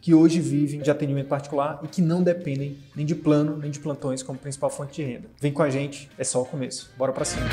que hoje vivem de atendimento particular e que não dependem nem de plano nem de plantões como principal fonte de renda. Vem com a gente, é só o começo. Bora para cima.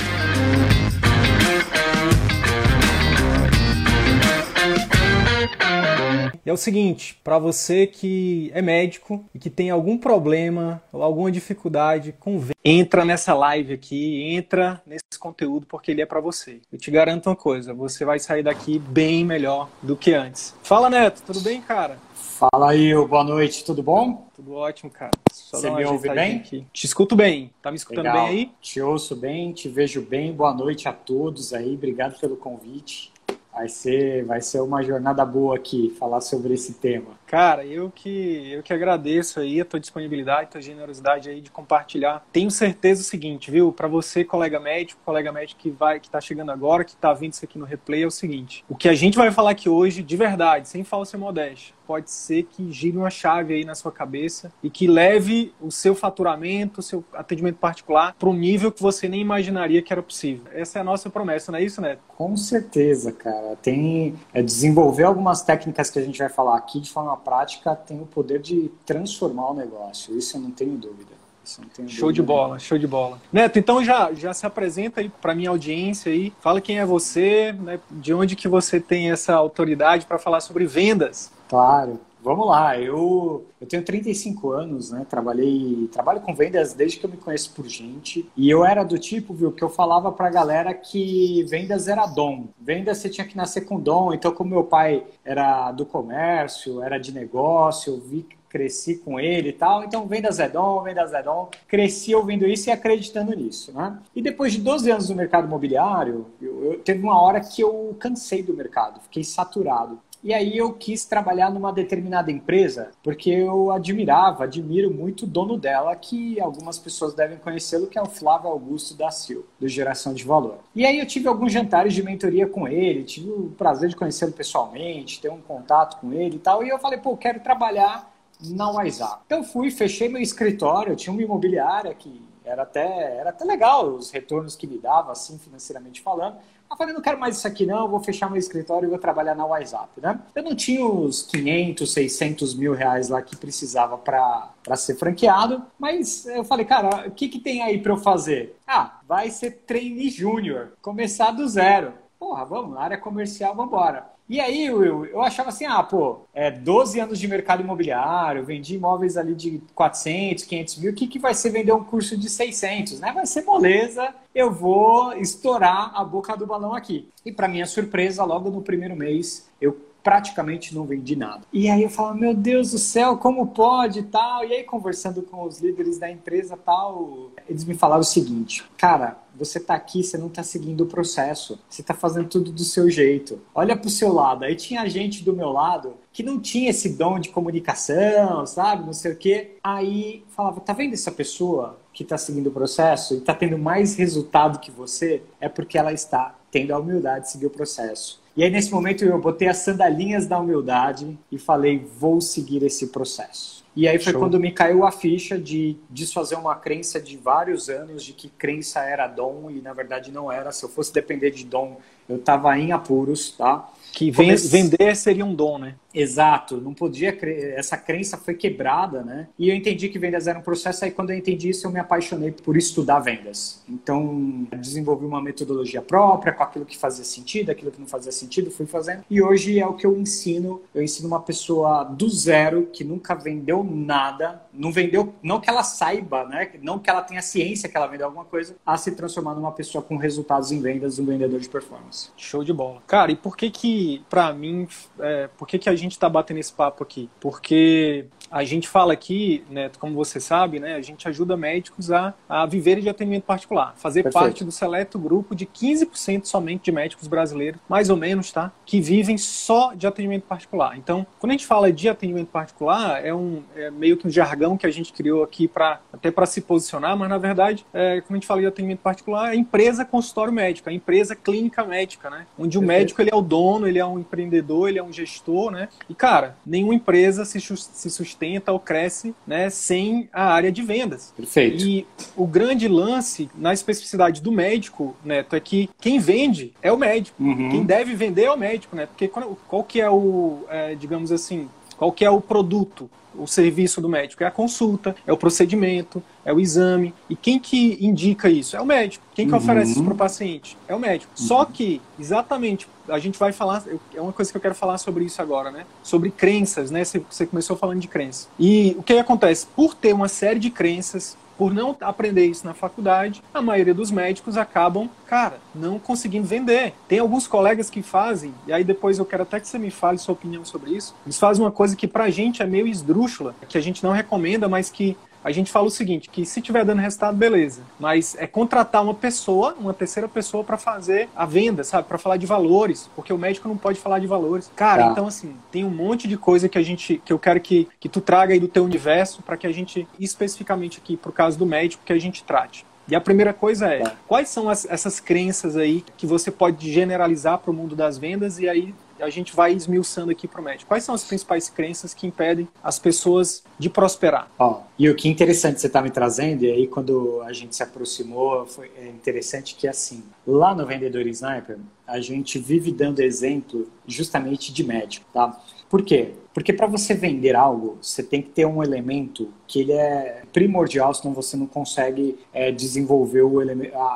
é o seguinte, para você que é médico e que tem algum problema ou alguma dificuldade com entra nessa live aqui, entra nesse conteúdo porque ele é para você. Eu te garanto uma coisa, você vai sair daqui bem melhor do que antes. Fala, Neto, tudo bem, cara? Fala aí, boa noite, tudo bom? Tudo ótimo, cara. Só Você me ouve bem? Aqui. Te escuto bem. Tá me escutando Legal. bem aí? Te ouço bem, te vejo bem. Boa noite a todos aí. Obrigado pelo convite. Vai ser, vai ser uma jornada boa aqui falar sobre esse tema. Cara, eu que eu que agradeço aí a tua disponibilidade, a tua generosidade aí de compartilhar. Tenho certeza o seguinte, viu? Para você, colega médico, colega médico que vai que tá chegando agora, que tá vendo isso aqui no replay é o seguinte: o que a gente vai falar aqui hoje, de verdade, sem falsa modéstia, pode ser que gire uma chave aí na sua cabeça e que leve o seu faturamento, o seu atendimento particular para um nível que você nem imaginaria que era possível. Essa é a nossa promessa, não é isso, Neto? Com certeza, cara. Tem é, desenvolver algumas técnicas que a gente vai falar aqui de forma prática tem o poder de transformar o negócio. Isso eu não tenho dúvida. Não show de bola, show de bola. Neto, então já, já se apresenta aí para minha audiência aí. Fala quem é você, né, de onde que você tem essa autoridade para falar sobre vendas. Claro. Vamos lá, eu, eu tenho 35 anos, né? Trabalhei, trabalho com vendas desde que eu me conheço por gente. E eu era do tipo, viu, que eu falava pra galera que vendas era dom. Vendas você tinha que nascer com dom. Então, como meu pai era do comércio, era de negócio, eu vi cresci com ele e tal. Então, vendas é dom, vendas é dom. Cresci ouvindo isso e acreditando nisso, né? E depois de 12 anos no mercado imobiliário, eu, eu, teve uma hora que eu cansei do mercado, fiquei saturado. E aí eu quis trabalhar numa determinada empresa, porque eu admirava, admiro muito o dono dela, que algumas pessoas devem conhecê-lo, que é o Flávio Augusto da Silva, do Geração de Valor. E aí eu tive alguns jantares de mentoria com ele, tive o prazer de conhecê-lo pessoalmente, ter um contato com ele e tal, e eu falei, pô, quero trabalhar na WhatsApp. Então fui, fechei meu escritório, eu tinha uma imobiliária que era até, era até legal os retornos que me dava, assim, financeiramente falando. Eu falei, não quero mais isso aqui não, vou fechar meu escritório e vou trabalhar na WhatsApp, né? Eu não tinha os 500, 600 mil reais lá que precisava para ser franqueado, mas eu falei, cara, o que, que tem aí para eu fazer? Ah, vai ser trainee júnior, começar do zero. Porra, vamos, área comercial, vamos embora. E aí, Will, eu achava assim, ah, pô, é 12 anos de mercado imobiliário, vendi imóveis ali de 400, 500 mil, o que, que vai ser vender um curso de 600, né? Vai ser moleza, eu vou estourar a boca do balão aqui. E para minha surpresa, logo no primeiro mês, eu praticamente não vendi nada. E aí eu falo, meu Deus do céu, como pode tal? E aí conversando com os líderes da empresa tal, eles me falaram o seguinte, cara, você está aqui, você não está seguindo o processo, você está fazendo tudo do seu jeito. Olha para o seu lado. Aí tinha gente do meu lado que não tinha esse dom de comunicação, sabe? Não sei o quê. Aí falava, tá vendo essa pessoa que está seguindo o processo e está tendo mais resultado que você? É porque ela está tendo a humildade de seguir o processo. E aí, nesse momento, eu botei as sandalinhas da humildade e falei: vou seguir esse processo. E aí foi Show. quando me caiu a ficha de desfazer uma crença de vários anos de que crença era dom e na verdade não era. Se eu fosse depender de dom, eu estava em apuros, tá? Que Comece... vender seria um dom, né? Exato, não podia crer, essa crença foi quebrada, né? E eu entendi que vendas era um processo, aí quando eu entendi isso, eu me apaixonei por estudar vendas. Então, desenvolvi uma metodologia própria, com aquilo que fazia sentido, aquilo que não fazia sentido, fui fazendo. E hoje é o que eu ensino. Eu ensino uma pessoa do zero, que nunca vendeu nada, não vendeu, não que ela saiba, né? Não que ela tenha ciência que ela vendeu alguma coisa, a se transformar numa pessoa com resultados em vendas, um vendedor de performance. Show de bola. Cara, e por que que, pra mim, é, por que que a gente tá batendo esse papo aqui? Porque a gente fala aqui, né, como você sabe, né, a gente ajuda médicos a, a viverem de atendimento particular, fazer Perfeito. parte do seleto grupo de 15% somente de médicos brasileiros, mais ou menos, tá, que vivem só de atendimento particular. Então, quando a gente fala de atendimento particular, é um é meio que um jargão que a gente criou aqui para até para se posicionar, mas na verdade, é, quando a gente fala de atendimento particular, é empresa consultório médico, é empresa clínica médica, né, onde o médico ele é o dono, ele é um empreendedor, ele é um gestor, né, e cara, nenhuma empresa se, se sustenta ou cresce né, sem a área de vendas. Perfeito. E o grande lance na especificidade do médico, Neto, é que quem vende é o médico. Uhum. Quem deve vender é o médico, né? Porque qual, qual que é o, é, digamos assim, qual que é o produto? O serviço do médico? É a consulta, é o procedimento, é o exame. E quem que indica isso? É o médico. Quem que uhum. oferece isso para o paciente? É o médico. Uhum. Só que, exatamente, a gente vai falar, é uma coisa que eu quero falar sobre isso agora, né? Sobre crenças, né? Você começou falando de crenças. E o que acontece? Por ter uma série de crenças, por não aprender isso na faculdade, a maioria dos médicos acabam, cara, não conseguindo vender. Tem alguns colegas que fazem, e aí depois eu quero até que você me fale sua opinião sobre isso. Eles fazem uma coisa que pra gente é meio esdrúxula, que a gente não recomenda, mas que a gente fala o seguinte, que se tiver dando resultado, beleza. Mas é contratar uma pessoa, uma terceira pessoa para fazer a venda, sabe? Para falar de valores, porque o médico não pode falar de valores. Cara, tá. então assim, tem um monte de coisa que a gente que eu quero que, que tu traga aí do teu universo para que a gente especificamente aqui pro caso do médico que a gente trate. E a primeira coisa é, tá. quais são as, essas crenças aí que você pode generalizar para o mundo das vendas e aí a gente vai esmiuçando aqui para o médico. Quais são as principais crenças que impedem as pessoas de prosperar? Ó, e o que interessante você está me trazendo, e aí quando a gente se aproximou, foi é interessante que assim, lá no Vendedor Sniper, a gente vive dando exemplo justamente de médico, tá? Por quê? Porque para você vender algo, você tem que ter um elemento que ele é primordial, senão você não consegue é, desenvolver o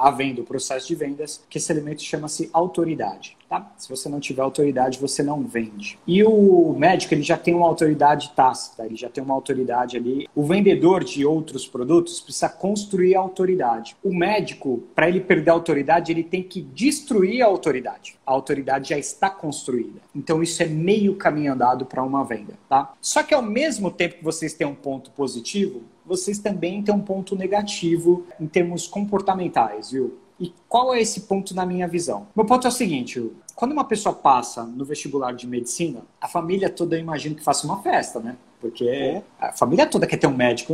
a venda, o processo de vendas, que esse elemento chama-se autoridade. Tá? Se você não tiver autoridade, você não vende. E o médico ele já tem uma autoridade tácita, ele já tem uma autoridade ali. O vendedor de outros produtos precisa construir a autoridade. O médico, para ele perder a autoridade, ele tem que destruir a autoridade. A autoridade já está construída. Então isso é meio caminho andado para uma venda, tá? Só que ao mesmo tempo que vocês têm um ponto positivo, vocês também têm um ponto negativo em termos comportamentais, viu? E qual é esse ponto na minha visão? Meu ponto é o seguinte, quando uma pessoa passa no vestibular de medicina, a família toda eu imagino que faça uma festa, né? Porque a família toda quer ter um médico,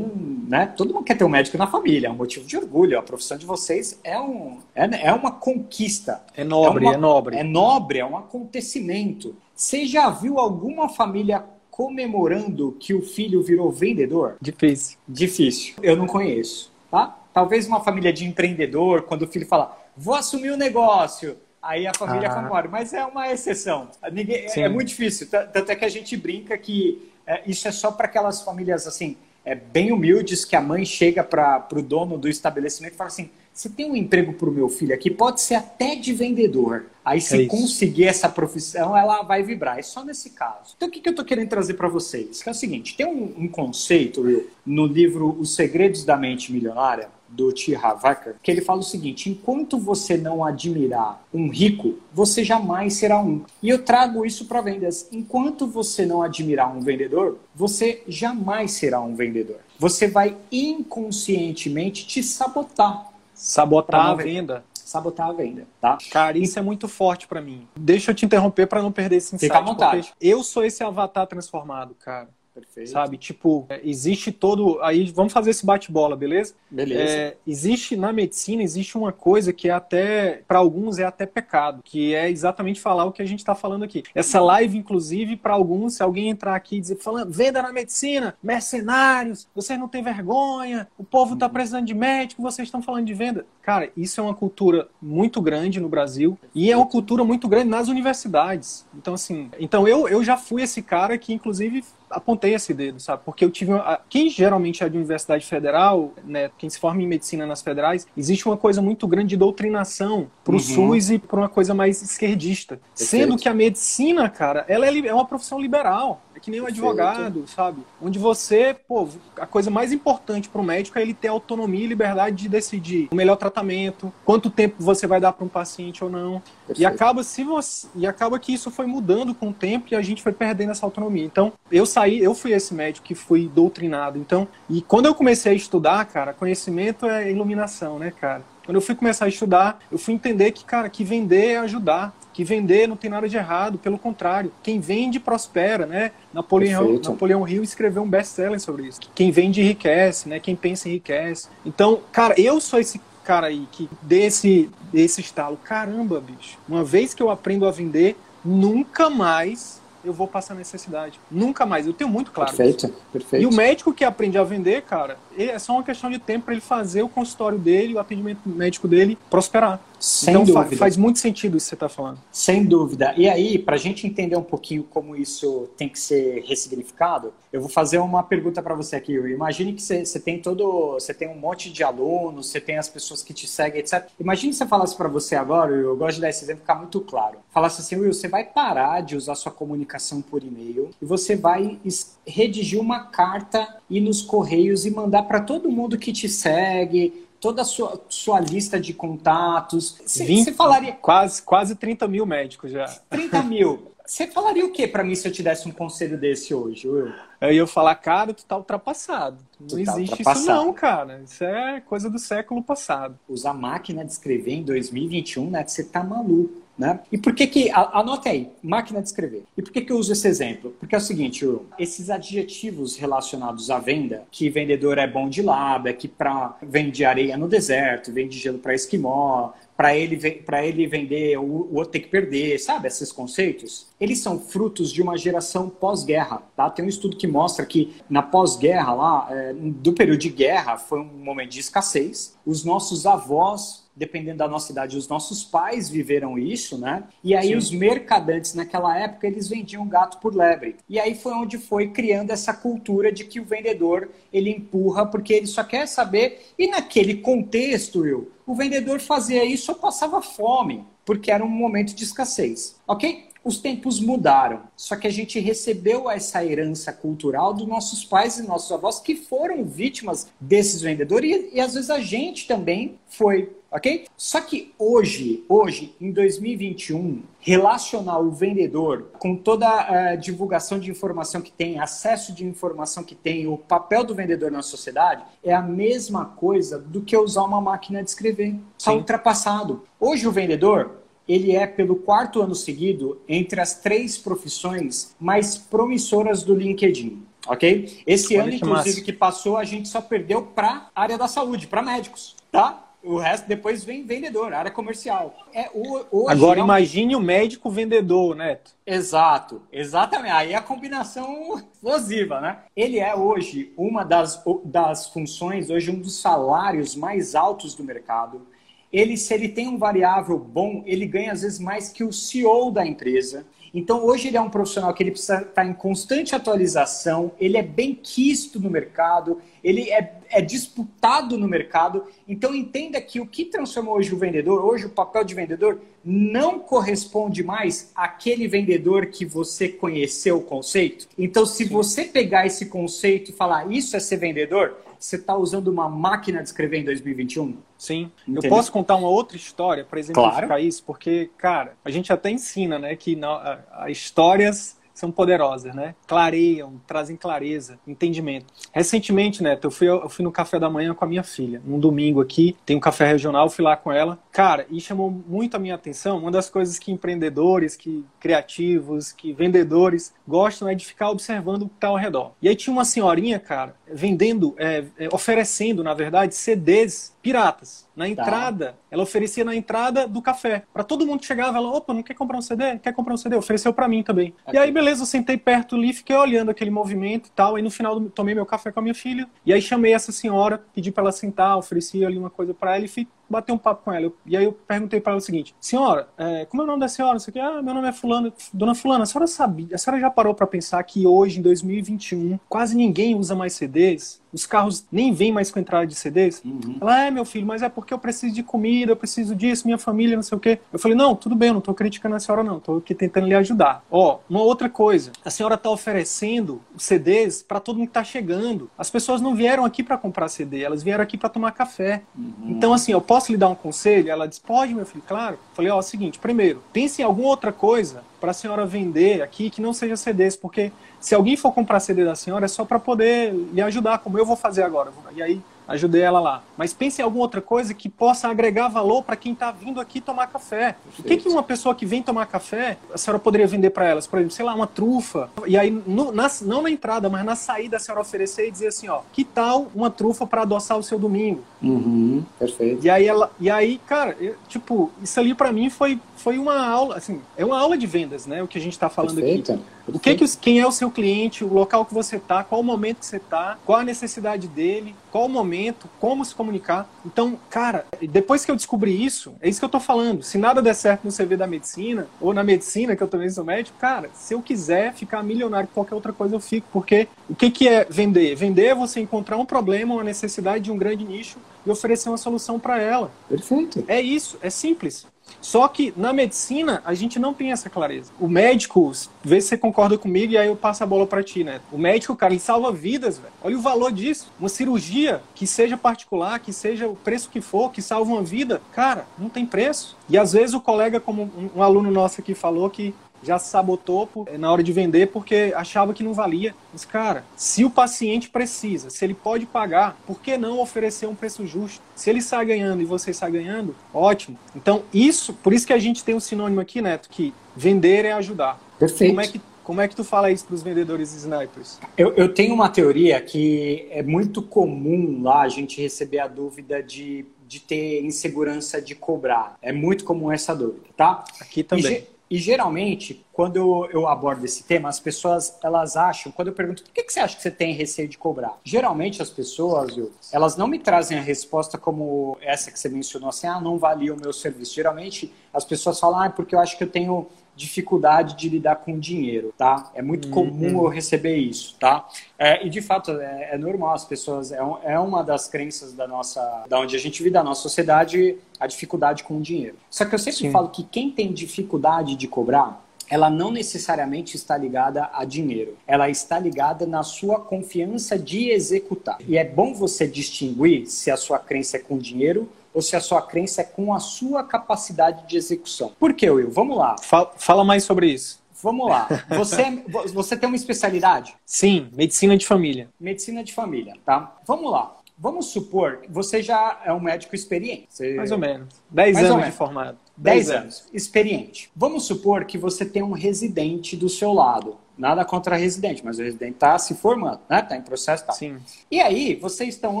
né? Todo mundo quer ter um médico na família, é um motivo de orgulho. A profissão de vocês é, um, é, é uma conquista. É nobre, é, uma, é nobre. É nobre, é um acontecimento. Você já viu alguma família comemorando que o filho virou vendedor? Difícil. Difícil. Eu não conheço, tá? Talvez uma família de empreendedor, quando o filho fala, vou assumir o um negócio, aí a família ah. comemora. Mas é uma exceção. Ninguém, é, é muito difícil. Tanto é que a gente brinca que é, isso é só para aquelas famílias assim, é, bem humildes, que a mãe chega para o dono do estabelecimento e fala assim: você tem um emprego para o meu filho aqui, pode ser até de vendedor. Aí, se é conseguir essa profissão, ela vai vibrar. É só nesse caso. Então, o que, que eu estou querendo trazer para vocês? Que é o seguinte: tem um, um conceito Will, no livro Os Segredos da Mente Milionária, do T. Harvacker, que ele fala o seguinte: enquanto você não admirar um rico, você jamais será um. E eu trago isso para vendas. Enquanto você não admirar um vendedor, você jamais será um vendedor. Você vai inconscientemente te sabotar. Sabotar a venda sabotar a venda, tá? Cara, isso é muito forte para mim. Deixa eu te interromper para não perder esse insight. Fica à vontade. Eu sou esse avatar transformado, cara. Perfeito. Sabe? Tipo, é, existe todo. Aí vamos fazer esse bate-bola, beleza? Beleza. É, existe na medicina, existe uma coisa que é até, para alguns, é até pecado, que é exatamente falar o que a gente está falando aqui. Essa live, inclusive, para alguns, se alguém entrar aqui e dizer, falando, venda na medicina, mercenários, vocês não têm vergonha, o povo está precisando de médico, vocês estão falando de venda. Cara, isso é uma cultura muito grande no Brasil e é uma cultura muito grande nas universidades. Então, assim, então eu, eu já fui esse cara que, inclusive, apontei esse dedo, sabe? Porque eu tive. Uma, quem geralmente é de universidade federal, né? Quem se forma em medicina nas federais, existe uma coisa muito grande de doutrinação pro uhum. SUS e para uma coisa mais esquerdista. Perfeito. Sendo que a medicina, cara, ela é, é uma profissão liberal que nem um advogado, sabe? Onde você, pô, a coisa mais importante para o médico é ele ter autonomia e liberdade de decidir o melhor tratamento, quanto tempo você vai dar para um paciente ou não. Perfeito. E acaba se você e acaba que isso foi mudando com o tempo e a gente foi perdendo essa autonomia. Então, eu saí, eu fui esse médico que fui doutrinado. Então, e quando eu comecei a estudar, cara, conhecimento é iluminação, né, cara? Quando eu fui começar a estudar, eu fui entender que, cara, que vender é ajudar, que vender não tem nada de errado, pelo contrário, quem vende prospera, né? Napoleão, Napoleão Hill escreveu um best-seller sobre isso. Quem vende enriquece, né? Quem pensa enriquece. Então, cara, eu sou esse cara aí que desse desse estalo, caramba, bicho. Uma vez que eu aprendo a vender, nunca mais eu vou passar necessidade. Nunca mais. Eu tenho muito claro. Perfeito, isso. perfeito. E o médico que aprende a vender, cara, é só uma questão de tempo para ele fazer o consultório dele, o atendimento médico dele prosperar. Sem então, dúvida. faz muito sentido isso que você está falando. Sem dúvida. E aí, para a gente entender um pouquinho como isso tem que ser ressignificado, eu vou fazer uma pergunta para você aqui. Imagine que você, você tem todo, você tem um monte de alunos, você tem as pessoas que te seguem, etc. Imagine se eu falasse para você agora, eu gosto de dar esse exemplo ficar muito claro. Falasse assim, Will, você vai parar de usar sua comunicação por e-mail e você vai redigir uma carta e nos correios e mandar para todo mundo que te segue, toda a sua, sua lista de contatos. Você falaria. Quase, quase 30 mil médicos já. 30 mil. Você falaria o que para mim se eu te desse um conselho desse hoje, Will? Eu ia falar, cara, tu tá ultrapassado. Não tu tá existe tá isso não, cara. Isso é coisa do século passado. Usar máquina de escrever em 2021, né? Você tá maluco. Né? E por que que, anote aí, máquina de escrever. E por que que eu uso esse exemplo? Porque é o seguinte, esses adjetivos relacionados à venda, que vendedor é bom de lábia, que pra, vende areia no deserto, vende gelo para esquimó, para ele, ele vender, o, o outro tem que perder, sabe? Esses conceitos, eles são frutos de uma geração pós-guerra, tá? Tem um estudo que mostra que na pós-guerra lá, é, do período de guerra, foi um momento de escassez. Os nossos avós dependendo da nossa idade, os nossos pais viveram isso, né? E aí Sim. os mercadantes naquela época, eles vendiam gato por lebre. E aí foi onde foi criando essa cultura de que o vendedor, ele empurra porque ele só quer saber. E naquele contexto, Will, o vendedor fazia isso ou passava fome, porque era um momento de escassez, ok? Os tempos mudaram, só que a gente recebeu essa herança cultural dos nossos pais e nossos avós que foram vítimas desses vendedores e, e às vezes a gente também foi ok? Só que hoje, hoje, em 2021, relacionar o vendedor com toda a divulgação de informação que tem, acesso de informação que tem, o papel do vendedor na sociedade, é a mesma coisa do que usar uma máquina de escrever. Está ultrapassado. Hoje o vendedor, ele é, pelo quarto ano seguido, entre as três profissões mais promissoras do LinkedIn. Ok? Esse Olha ano, que inclusive, massa. que passou, a gente só perdeu para a área da saúde, para médicos. Tá? O resto depois vem vendedor, área comercial. É, hoje, Agora é imagine o médico vendedor, Neto. Exato, exatamente. Aí é a combinação explosiva, né? Ele é hoje uma das, das funções, hoje um dos salários mais altos do mercado. Ele, se ele tem um variável bom, ele ganha às vezes mais que o CEO da empresa. Então, hoje ele é um profissional que ele precisa estar em constante atualização, ele é bem quisto no mercado, ele é, é disputado no mercado. Então, entenda que o que transforma hoje o vendedor, hoje o papel de vendedor, não corresponde mais àquele vendedor que você conheceu o conceito. Então, se você pegar esse conceito e falar isso é ser vendedor, você está usando uma máquina de escrever em 2021? Sim. Entendeu? Eu posso contar uma outra história para exemplificar claro. isso, porque, cara, a gente até ensina, né, que na, a, a histórias são poderosas, né? Clareiam, trazem clareza, entendimento. Recentemente, Neto, eu fui, eu fui no café da manhã com a minha filha, num domingo aqui, tem um café regional, fui lá com ela. Cara, e chamou muito a minha atenção, uma das coisas que empreendedores, que criativos, que vendedores gostam é de ficar observando o que está ao redor. E aí tinha uma senhorinha, cara, vendendo, é, é, oferecendo, na verdade, CDs piratas. Na tá. entrada, tá. ela oferecia na entrada do café. Para todo mundo que chegava, ela, opa, não quer comprar um CD? Quer comprar um CD? Ofereceu para mim também. Aqui. E aí, beleza, eu sentei perto ali, fiquei olhando aquele movimento e tal. Aí no final, tomei meu café com a minha filha. E aí chamei essa senhora, pedi para ela sentar, ofereci ali uma coisa para ela e fui bater um papo com ela. Eu, e aí eu perguntei para ela o seguinte: Senhora, é, como é o nome da senhora? Isso aqui, ah, meu nome é Fulano. Dona Fulana, a senhora sabia, a senhora já parou para pensar que hoje, em 2021, quase ninguém usa mais CDs? Os carros nem vêm mais com entrada de CDs. Uhum. Ela, é, meu filho, mas é porque eu preciso de comida, eu preciso disso, minha família, não sei o quê. Eu falei, não, tudo bem, eu não tô criticando a senhora, não. Tô aqui tentando lhe ajudar. Ó, uma outra coisa. A senhora tá oferecendo CDs para todo mundo que tá chegando. As pessoas não vieram aqui para comprar CD, elas vieram aqui para tomar café. Uhum. Então, assim, eu posso lhe dar um conselho? Ela disse, pode, meu filho, claro. Eu falei, ó, é o seguinte, primeiro, pense em alguma outra coisa para a senhora vender aqui que não seja CDs, porque se alguém for comprar CD da senhora é só para poder lhe ajudar, como eu vou fazer agora. E aí ajudei ela lá. Mas pense em alguma outra coisa que possa agregar valor para quem está vindo aqui tomar café. O que, que uma pessoa que vem tomar café, a senhora poderia vender para elas? Por exemplo, sei lá, uma trufa. E aí, no, na, não na entrada, mas na saída, a senhora oferecer e dizer assim: ó, que tal uma trufa para adoçar o seu domingo? Uhum, perfeito. E aí, ela, e aí cara, eu, tipo, isso ali para mim foi, foi uma aula, assim, é uma aula de vendas, né? O que a gente está falando perfeito. aqui. O que, que quem é o seu cliente, o local que você está, qual o momento que você está, qual a necessidade dele, qual o momento, como se comunicar. Então, cara, depois que eu descobri isso, é isso que eu tô falando. Se nada der certo no CV da medicina, ou na medicina, que eu também sou médico, cara, se eu quiser ficar milionário com qualquer outra coisa, eu fico. Porque o que, que é vender? Vender é você encontrar um problema, uma necessidade de um grande nicho e oferecer uma solução para ela. Perfeito. É isso, é simples. Só que na medicina a gente não tem essa clareza. O médico, vê se você concorda comigo e aí eu passo a bola para ti, né? O médico, cara, ele salva vidas, velho. Olha o valor disso. Uma cirurgia que seja particular, que seja o preço que for, que salva uma vida, cara, não tem preço. E às vezes o colega, como um, aluno nosso aqui falou, que já sabotou por, na hora de vender porque achava que não valia. Mas, cara, se o paciente precisa, se ele pode pagar, por que não oferecer um preço justo? Se ele sai ganhando e você sai ganhando, ótimo. Então, isso, por isso que a gente tem um sinônimo aqui, Neto, que vender é ajudar. Perfeito. Como é que como é que tu fala isso para os vendedores snipers? Eu, eu, tenho uma teoria que é muito comum lá a gente receber a dúvida de, de ter insegurança de cobrar. É muito comum essa dúvida, tá? Aqui também. E geralmente, quando eu, abordo esse tema, as pessoas elas acham, quando eu pergunto por que, que você acha que você tem receio de cobrar? Geralmente as pessoas, viu, elas não me trazem a resposta como essa que você mencionou, assim, ah, não valia o meu serviço. Geralmente as pessoas falam, ah, porque eu acho que eu tenho dificuldade de lidar com dinheiro, tá? É muito uhum. comum eu receber isso, tá? É, e de fato é, é, normal as pessoas é, um, é uma das crenças da nossa, da onde a gente vive da nossa sociedade, a dificuldade com o dinheiro. Só que eu sempre Sim. falo que quem tem dificuldade de cobrar ela não necessariamente está ligada a dinheiro. Ela está ligada na sua confiança de executar. E é bom você distinguir se a sua crença é com dinheiro ou se a sua crença é com a sua capacidade de execução. Por que, Will? Vamos lá. Fala, fala mais sobre isso. Vamos lá. Você, você tem uma especialidade? Sim, medicina de família. Medicina de família, tá? Vamos lá. Vamos supor que você já é um médico experiente. Você... Mais ou menos. Dez anos menos. de formado. Dez anos. Experiente. Vamos supor que você tem um residente do seu lado. Nada contra residente, mas o residente está se formando, né? Está em processo, tá. Sim. E aí, vocês estão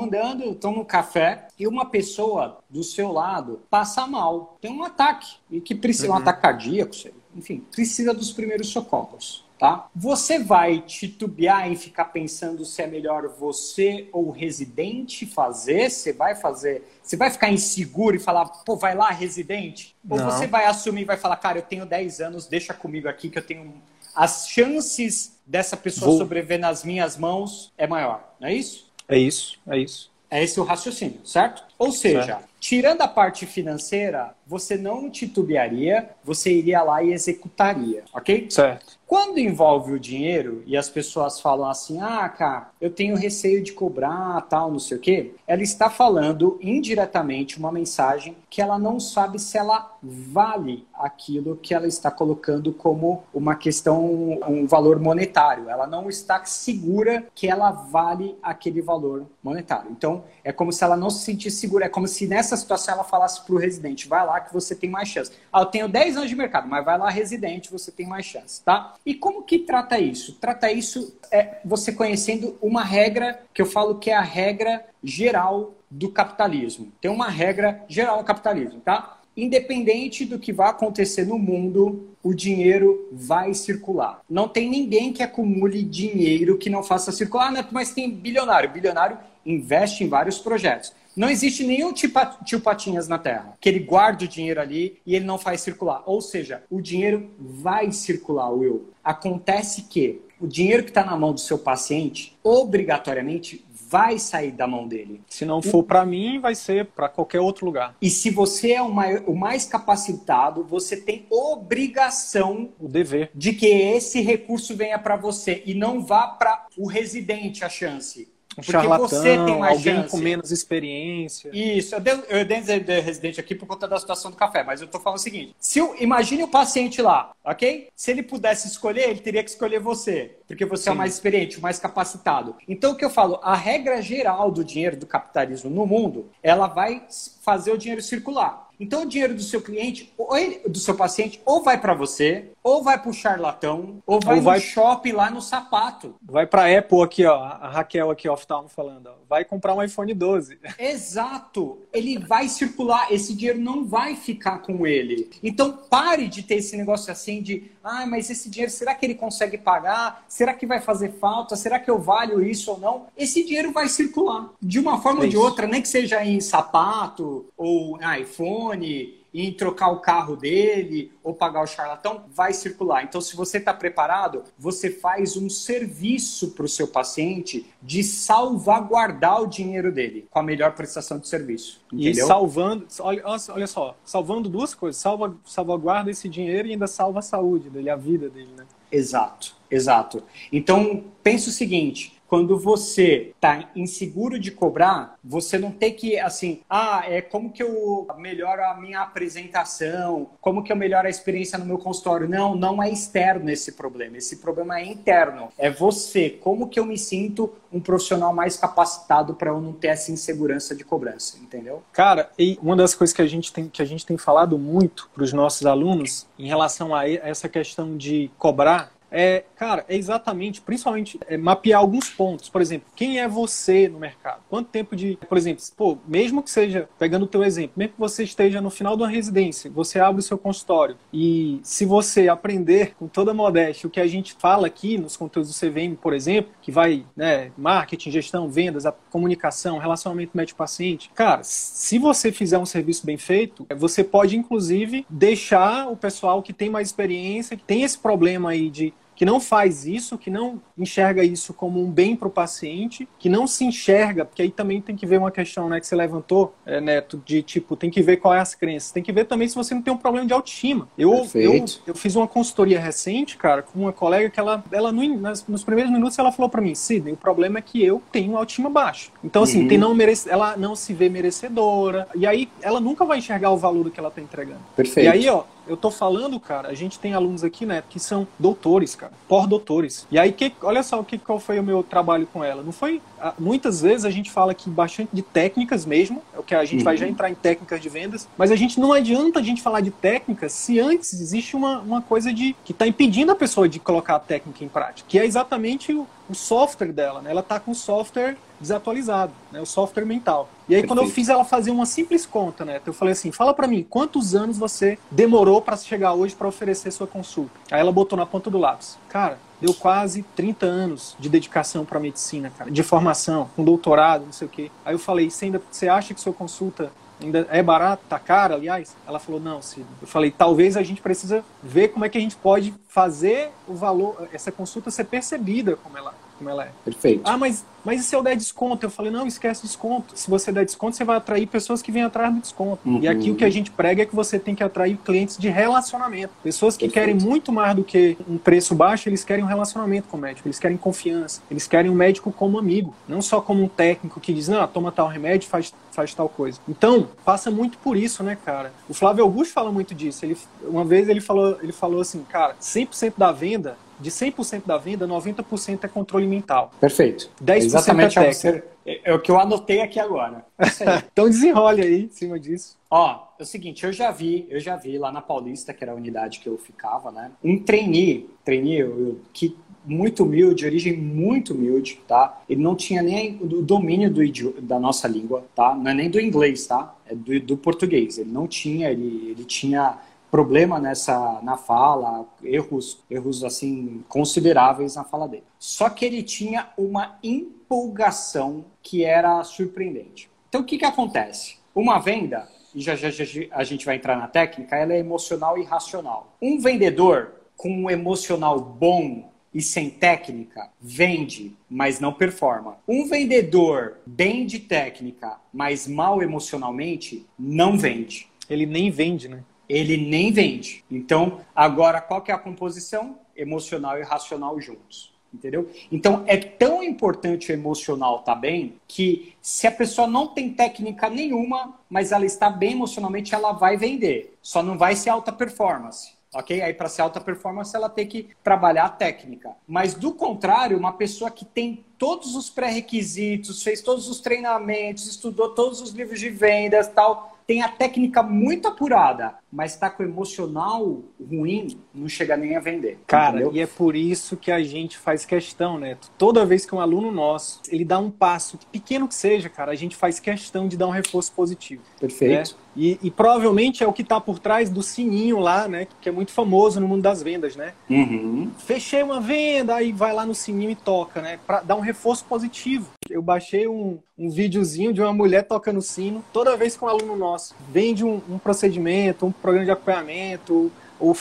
andando, estão no café e uma pessoa do seu lado passa mal, tem um ataque e que precisa uhum. um ataque cardíaco, enfim, precisa dos primeiros socorros. Tá? Você vai titubear em ficar pensando se é melhor você ou o residente fazer? Você vai fazer? Você vai ficar inseguro e falar, pô, vai lá, residente? Ou Não. você vai assumir e vai falar, cara, eu tenho 10 anos, deixa comigo aqui que eu tenho as chances dessa pessoa Vou... sobreviver nas minhas mãos é maior, não é isso? É isso, é isso. É esse o raciocínio, certo? Ou seja, certo. tirando a parte financeira, você não titubearia, você iria lá e executaria, ok? Certo. Quando envolve o dinheiro e as pessoas falam assim, ah, cara, eu tenho receio de cobrar, tal, não sei o quê, ela está falando indiretamente uma mensagem que ela não sabe se ela vale aquilo que ela está colocando como uma questão, um valor monetário. Ela não está segura que ela vale aquele valor monetário. Então, é como se ela não se sentisse segura. É como se nessa situação ela falasse para o residente, vai lá que você tem mais chance. Ah, eu tenho 10 anos de mercado, mas vai lá residente, você tem mais chance, tá? E como que trata isso? Trata isso é você conhecendo uma regra que eu falo que é a regra geral do capitalismo. Tem uma regra geral do capitalismo, tá? Independente do que vai acontecer no mundo, o dinheiro vai circular. Não tem ninguém que acumule dinheiro que não faça circular, né? mas tem bilionário. Bilionário investe em vários projetos. Não existe nenhum tio Patinhas na Terra, que ele guarda o dinheiro ali e ele não faz circular. Ou seja, o dinheiro vai circular, Will. Acontece que o dinheiro que está na mão do seu paciente, obrigatoriamente, vai sair da mão dele. Se não for para mim, vai ser para qualquer outro lugar. E se você é o mais capacitado, você tem obrigação, o dever, de que esse recurso venha para você e não vá para o residente a chance. Porque você tem mais alguém chance. com menos experiência. Isso, eu dei, eu dei de residente aqui por conta da situação do café, mas eu tô falando o seguinte: se eu, imagine o paciente lá, ok? Se ele pudesse escolher, ele teria que escolher você, porque você Sim. é o mais experiente, o mais capacitado. Então o que eu falo, a regra geral do dinheiro do capitalismo no mundo, ela vai fazer o dinheiro circular. Então o dinheiro do seu cliente, ou do seu paciente, ou vai para você, ou vai para o charlatão, ou vai ou vai... no shopping lá no sapato. Vai para a Apple aqui, ó, a Raquel aqui off town falando, ó, vai comprar um iPhone 12. Exato. Ele vai circular, esse dinheiro não vai ficar com ele. Então pare de ter esse negócio assim de, ah, mas esse dinheiro, será que ele consegue pagar? Será que vai fazer falta? Será que eu valho isso ou não? Esse dinheiro vai circular de uma forma é ou de outra, nem que seja em sapato ou iPhone em trocar o carro dele ou pagar o charlatão, vai circular. Então, se você está preparado, você faz um serviço para o seu paciente de salvaguardar o dinheiro dele com a melhor prestação de serviço. Entendeu? E salvando, olha, olha só, salvando duas coisas: salva, salvaguarda esse dinheiro e ainda salva a saúde dele, a vida dele, né? Exato, exato. Então, pense o seguinte: quando você está inseguro de cobrar, você não tem que, assim, ah, é como que eu melhoro a minha apresentação, como que eu melhoro a experiência no meu consultório. Não, não é externo esse problema. Esse problema é interno. É você. Como que eu me sinto um profissional mais capacitado para eu não ter essa insegurança de cobrança, entendeu? Cara, e uma das coisas que a gente tem, que a gente tem falado muito para os nossos alunos em relação a essa questão de cobrar é, cara, é exatamente, principalmente, é mapear alguns pontos. Por exemplo, quem é você no mercado? Quanto tempo de. Por exemplo, pô, mesmo que seja, pegando o teu exemplo, mesmo que você esteja no final de uma residência, você abre o seu consultório e se você aprender com toda a modéstia o que a gente fala aqui nos conteúdos do CVM, por exemplo, que vai, né, marketing, gestão, vendas, a comunicação, relacionamento médico-paciente, cara, se você fizer um serviço bem feito, você pode, inclusive, deixar o pessoal que tem mais experiência, que tem esse problema aí de que não faz isso, que não enxerga isso como um bem para o paciente, que não se enxerga, porque aí também tem que ver uma questão né, que você levantou, é, Neto, de tipo, tem que ver qual é as crenças, tem que ver também se você não tem um problema de autoestima. Eu, eu, eu, fiz uma consultoria recente, cara, com uma colega que ela, ela no, nas, nos primeiros minutos ela falou para mim, Sidney, o problema é que eu tenho autoestima baixo. Então, assim, uhum. tem não merece, ela não se vê merecedora, e aí ela nunca vai enxergar o valor do que ela está entregando. Perfeito. E aí, ó, eu tô falando, cara, a gente tem alunos aqui, né, que são doutores, cara, pós-doutores. E aí, que, olha só o que, qual foi o meu trabalho com ela. Não foi. Muitas vezes a gente fala aqui bastante de técnicas mesmo, é o que a gente uhum. vai já entrar em técnicas de vendas, mas a gente não adianta a gente falar de técnicas se antes existe uma, uma coisa de que está impedindo a pessoa de colocar a técnica em prática, que é exatamente o, o software dela, né? Ela tá com o software desatualizado, né? O software mental. E aí Perfeito. quando eu fiz ela fazer uma simples conta, né? Eu falei assim, fala para mim, quantos anos você demorou para chegar hoje para oferecer sua consulta? Aí ela botou na ponta do lápis. Cara, deu quase 30 anos de dedicação para medicina, cara, de formação, com doutorado, não sei o quê. Aí eu falei, você ainda você acha que sua consulta ainda é barato, tá cara, aliás? Ela falou, não, Cid. Eu falei, talvez a gente precisa ver como é que a gente pode fazer o valor, essa consulta ser percebida como ela, como ela é. Perfeito. Ah, mas mas e se eu der desconto? Eu falei, não, esquece desconto. Se você der desconto, você vai atrair pessoas que vêm atrás do desconto. Uhum. E aqui o que a gente prega é que você tem que atrair clientes de relacionamento. Pessoas que Perfeito. querem muito mais do que um preço baixo, eles querem um relacionamento com o médico, eles querem confiança, eles querem um médico como amigo, não só como um técnico que diz, não, toma tal remédio, faz, faz tal coisa. Então, passa muito por isso, né, cara? O Flávio Augusto fala muito disso. Ele, uma vez ele falou, ele falou assim, cara, 100% da venda de 100% da venda, 90% é controle mental. Perfeito. 10% Exatamente é técnica. É, é o que eu anotei aqui agora. então desenrole aí em cima disso. Ó, é o seguinte, eu já vi, eu já vi lá na Paulista, que era a unidade que eu ficava, né? Um trainee, trainee eu, que muito humilde, de origem muito humilde, tá? Ele não tinha nem o domínio do idioma, da nossa língua, tá? Não é nem do inglês, tá? É do, do português. Ele não tinha, ele, ele tinha problema nessa na fala, erros, erros assim consideráveis na fala dele. Só que ele tinha uma empolgação que era surpreendente. Então o que que acontece? Uma venda, e já, já, já a gente vai entrar na técnica, ela é emocional e racional. Um vendedor com um emocional bom, e sem técnica vende, mas não performa. Um vendedor bem de técnica, mas mal emocionalmente, não vende. Ele nem vende, né? Ele nem vende. Então, agora qual que é a composição? Emocional e racional juntos entendeu? Então é tão importante o emocional estar tá bem que se a pessoa não tem técnica nenhuma, mas ela está bem emocionalmente, ela vai vender. Só não vai ser alta performance. Ok? Aí, para ser alta performance, ela tem que trabalhar a técnica. Mas, do contrário, uma pessoa que tem todos os pré-requisitos, fez todos os treinamentos, estudou todos os livros de vendas tal, tem a técnica muito apurada, mas está com o emocional ruim, não chega nem a vender. Cara, entendeu? e é por isso que a gente faz questão, né? Toda vez que um aluno nosso, ele dá um passo, pequeno que seja, cara, a gente faz questão de dar um reforço positivo. Perfeito. Né? E, e, provavelmente é o que está por trás do sininho lá, né? Que é muito famoso no mundo das vendas, né? Uhum. Fechei uma venda, aí vai lá no sininho e toca, né? Para dar um reforço positivo. Eu baixei um, um videozinho de uma mulher tocando sino. Toda vez que um aluno nosso vende um, um procedimento, um programa de acompanhamento, ou um,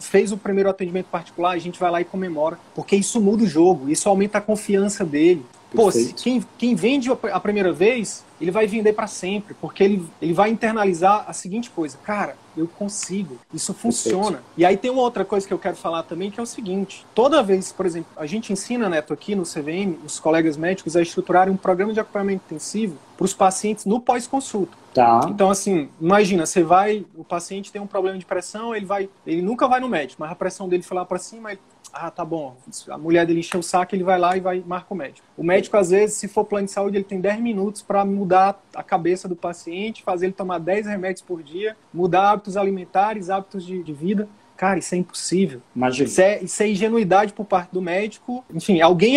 fez o primeiro atendimento particular, a gente vai lá e comemora. Porque isso muda o jogo, isso aumenta a confiança dele. Pô, quem, quem vende a primeira vez, ele vai vender para sempre, porque ele, ele vai internalizar a seguinte coisa: cara, eu consigo, isso funciona. Perfeito. E aí tem uma outra coisa que eu quero falar também, que é o seguinte: toda vez, por exemplo, a gente ensina, Neto, aqui no CVM, os colegas médicos a estruturarem um programa de acompanhamento intensivo para os pacientes no pós-consulta. Tá. Então, assim, imagina, você vai, o paciente tem um problema de pressão, ele vai, ele nunca vai no médico, mas a pressão dele foi lá para cima, ele ah, tá bom. A mulher dele encheu o saco, ele vai lá e vai marca o médico. O médico, às vezes, se for plano de saúde, ele tem 10 minutos para mudar a cabeça do paciente, fazer ele tomar 10 remédios por dia, mudar hábitos alimentares, hábitos de, de vida. Cara, isso é impossível. Imagina. Isso é, isso é ingenuidade por parte do médico. Enfim, alguém,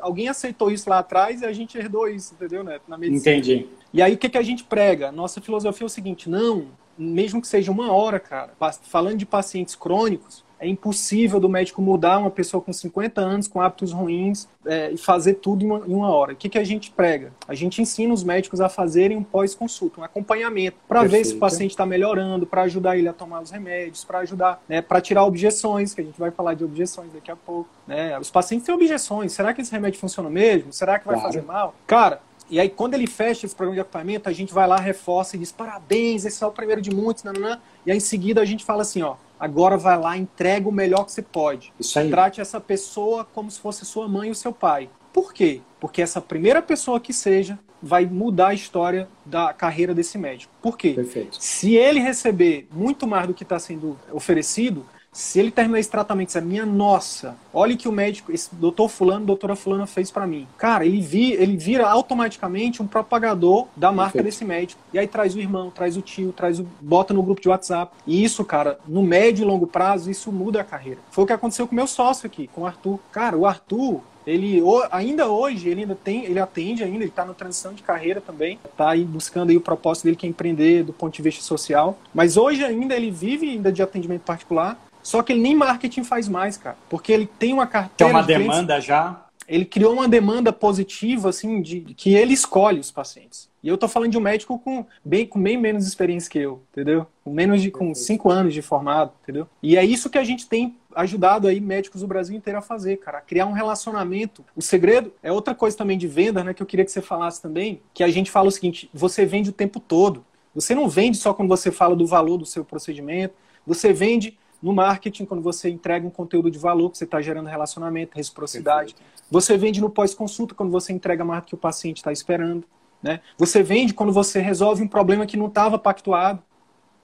alguém aceitou isso lá atrás e a gente herdou isso, entendeu, Neto? Na medicina. Entendi. E aí, o que, que a gente prega? Nossa filosofia é o seguinte: não, mesmo que seja uma hora, cara, falando de pacientes crônicos, é impossível do médico mudar uma pessoa com 50 anos, com hábitos ruins, é, e fazer tudo em uma, em uma hora. O que, que a gente prega? A gente ensina os médicos a fazerem um pós-consulta, um acompanhamento, para ver se o paciente está melhorando, para ajudar ele a tomar os remédios, para ajudar, né, para tirar objeções, que a gente vai falar de objeções daqui a pouco. Né? Os pacientes têm objeções. Será que esse remédio funciona mesmo? Será que vai claro. fazer mal? Cara, e aí, quando ele fecha esse programa de acompanhamento, a gente vai lá, reforça e diz: parabéns, esse é o primeiro de muitos, nananã. e aí em seguida a gente fala assim: ó, Agora vai lá, entrega o melhor que você pode. Isso aí. Trate essa pessoa como se fosse sua mãe ou seu pai. Por quê? Porque essa primeira pessoa que seja vai mudar a história da carreira desse médico. Por quê? Perfeito. Se ele receber muito mais do que está sendo oferecido, se ele terminar esse tratamento, dizer, minha nossa, olha que o médico, esse doutor fulano, doutora fulana fez para mim. Cara, ele, vi, ele vira automaticamente um propagador da marca Perfeito. desse médico. E aí traz o irmão, traz o tio, traz o bota no grupo de WhatsApp. E isso, cara, no médio e longo prazo, isso muda a carreira. Foi o que aconteceu com o meu sócio aqui, com o Arthur. Cara, o Arthur, ele ainda hoje ele ainda tem ele atende ainda ele está na transição de carreira também está aí buscando aí o propósito dele que é empreender do ponto de vista social mas hoje ainda ele vive ainda de atendimento particular só que ele nem marketing faz mais, cara. Porque ele tem uma carteira. Tem uma de demanda já? Ele criou uma demanda positiva, assim, de que ele escolhe os pacientes. E eu tô falando de um médico com bem, com bem menos experiência que eu, entendeu? Com menos de com cinco anos de formado, entendeu? E é isso que a gente tem ajudado aí médicos do Brasil inteiro a fazer, cara, a criar um relacionamento. O segredo é outra coisa também de venda, né, que eu queria que você falasse também, que a gente fala o seguinte, você vende o tempo todo. Você não vende só quando você fala do valor do seu procedimento, você vende no marketing, quando você entrega um conteúdo de valor, que você está gerando relacionamento, reciprocidade. Perfeito. Você vende no pós-consulta, quando você entrega mais do que o paciente está esperando. Né? Você vende quando você resolve um problema que não estava pactuado,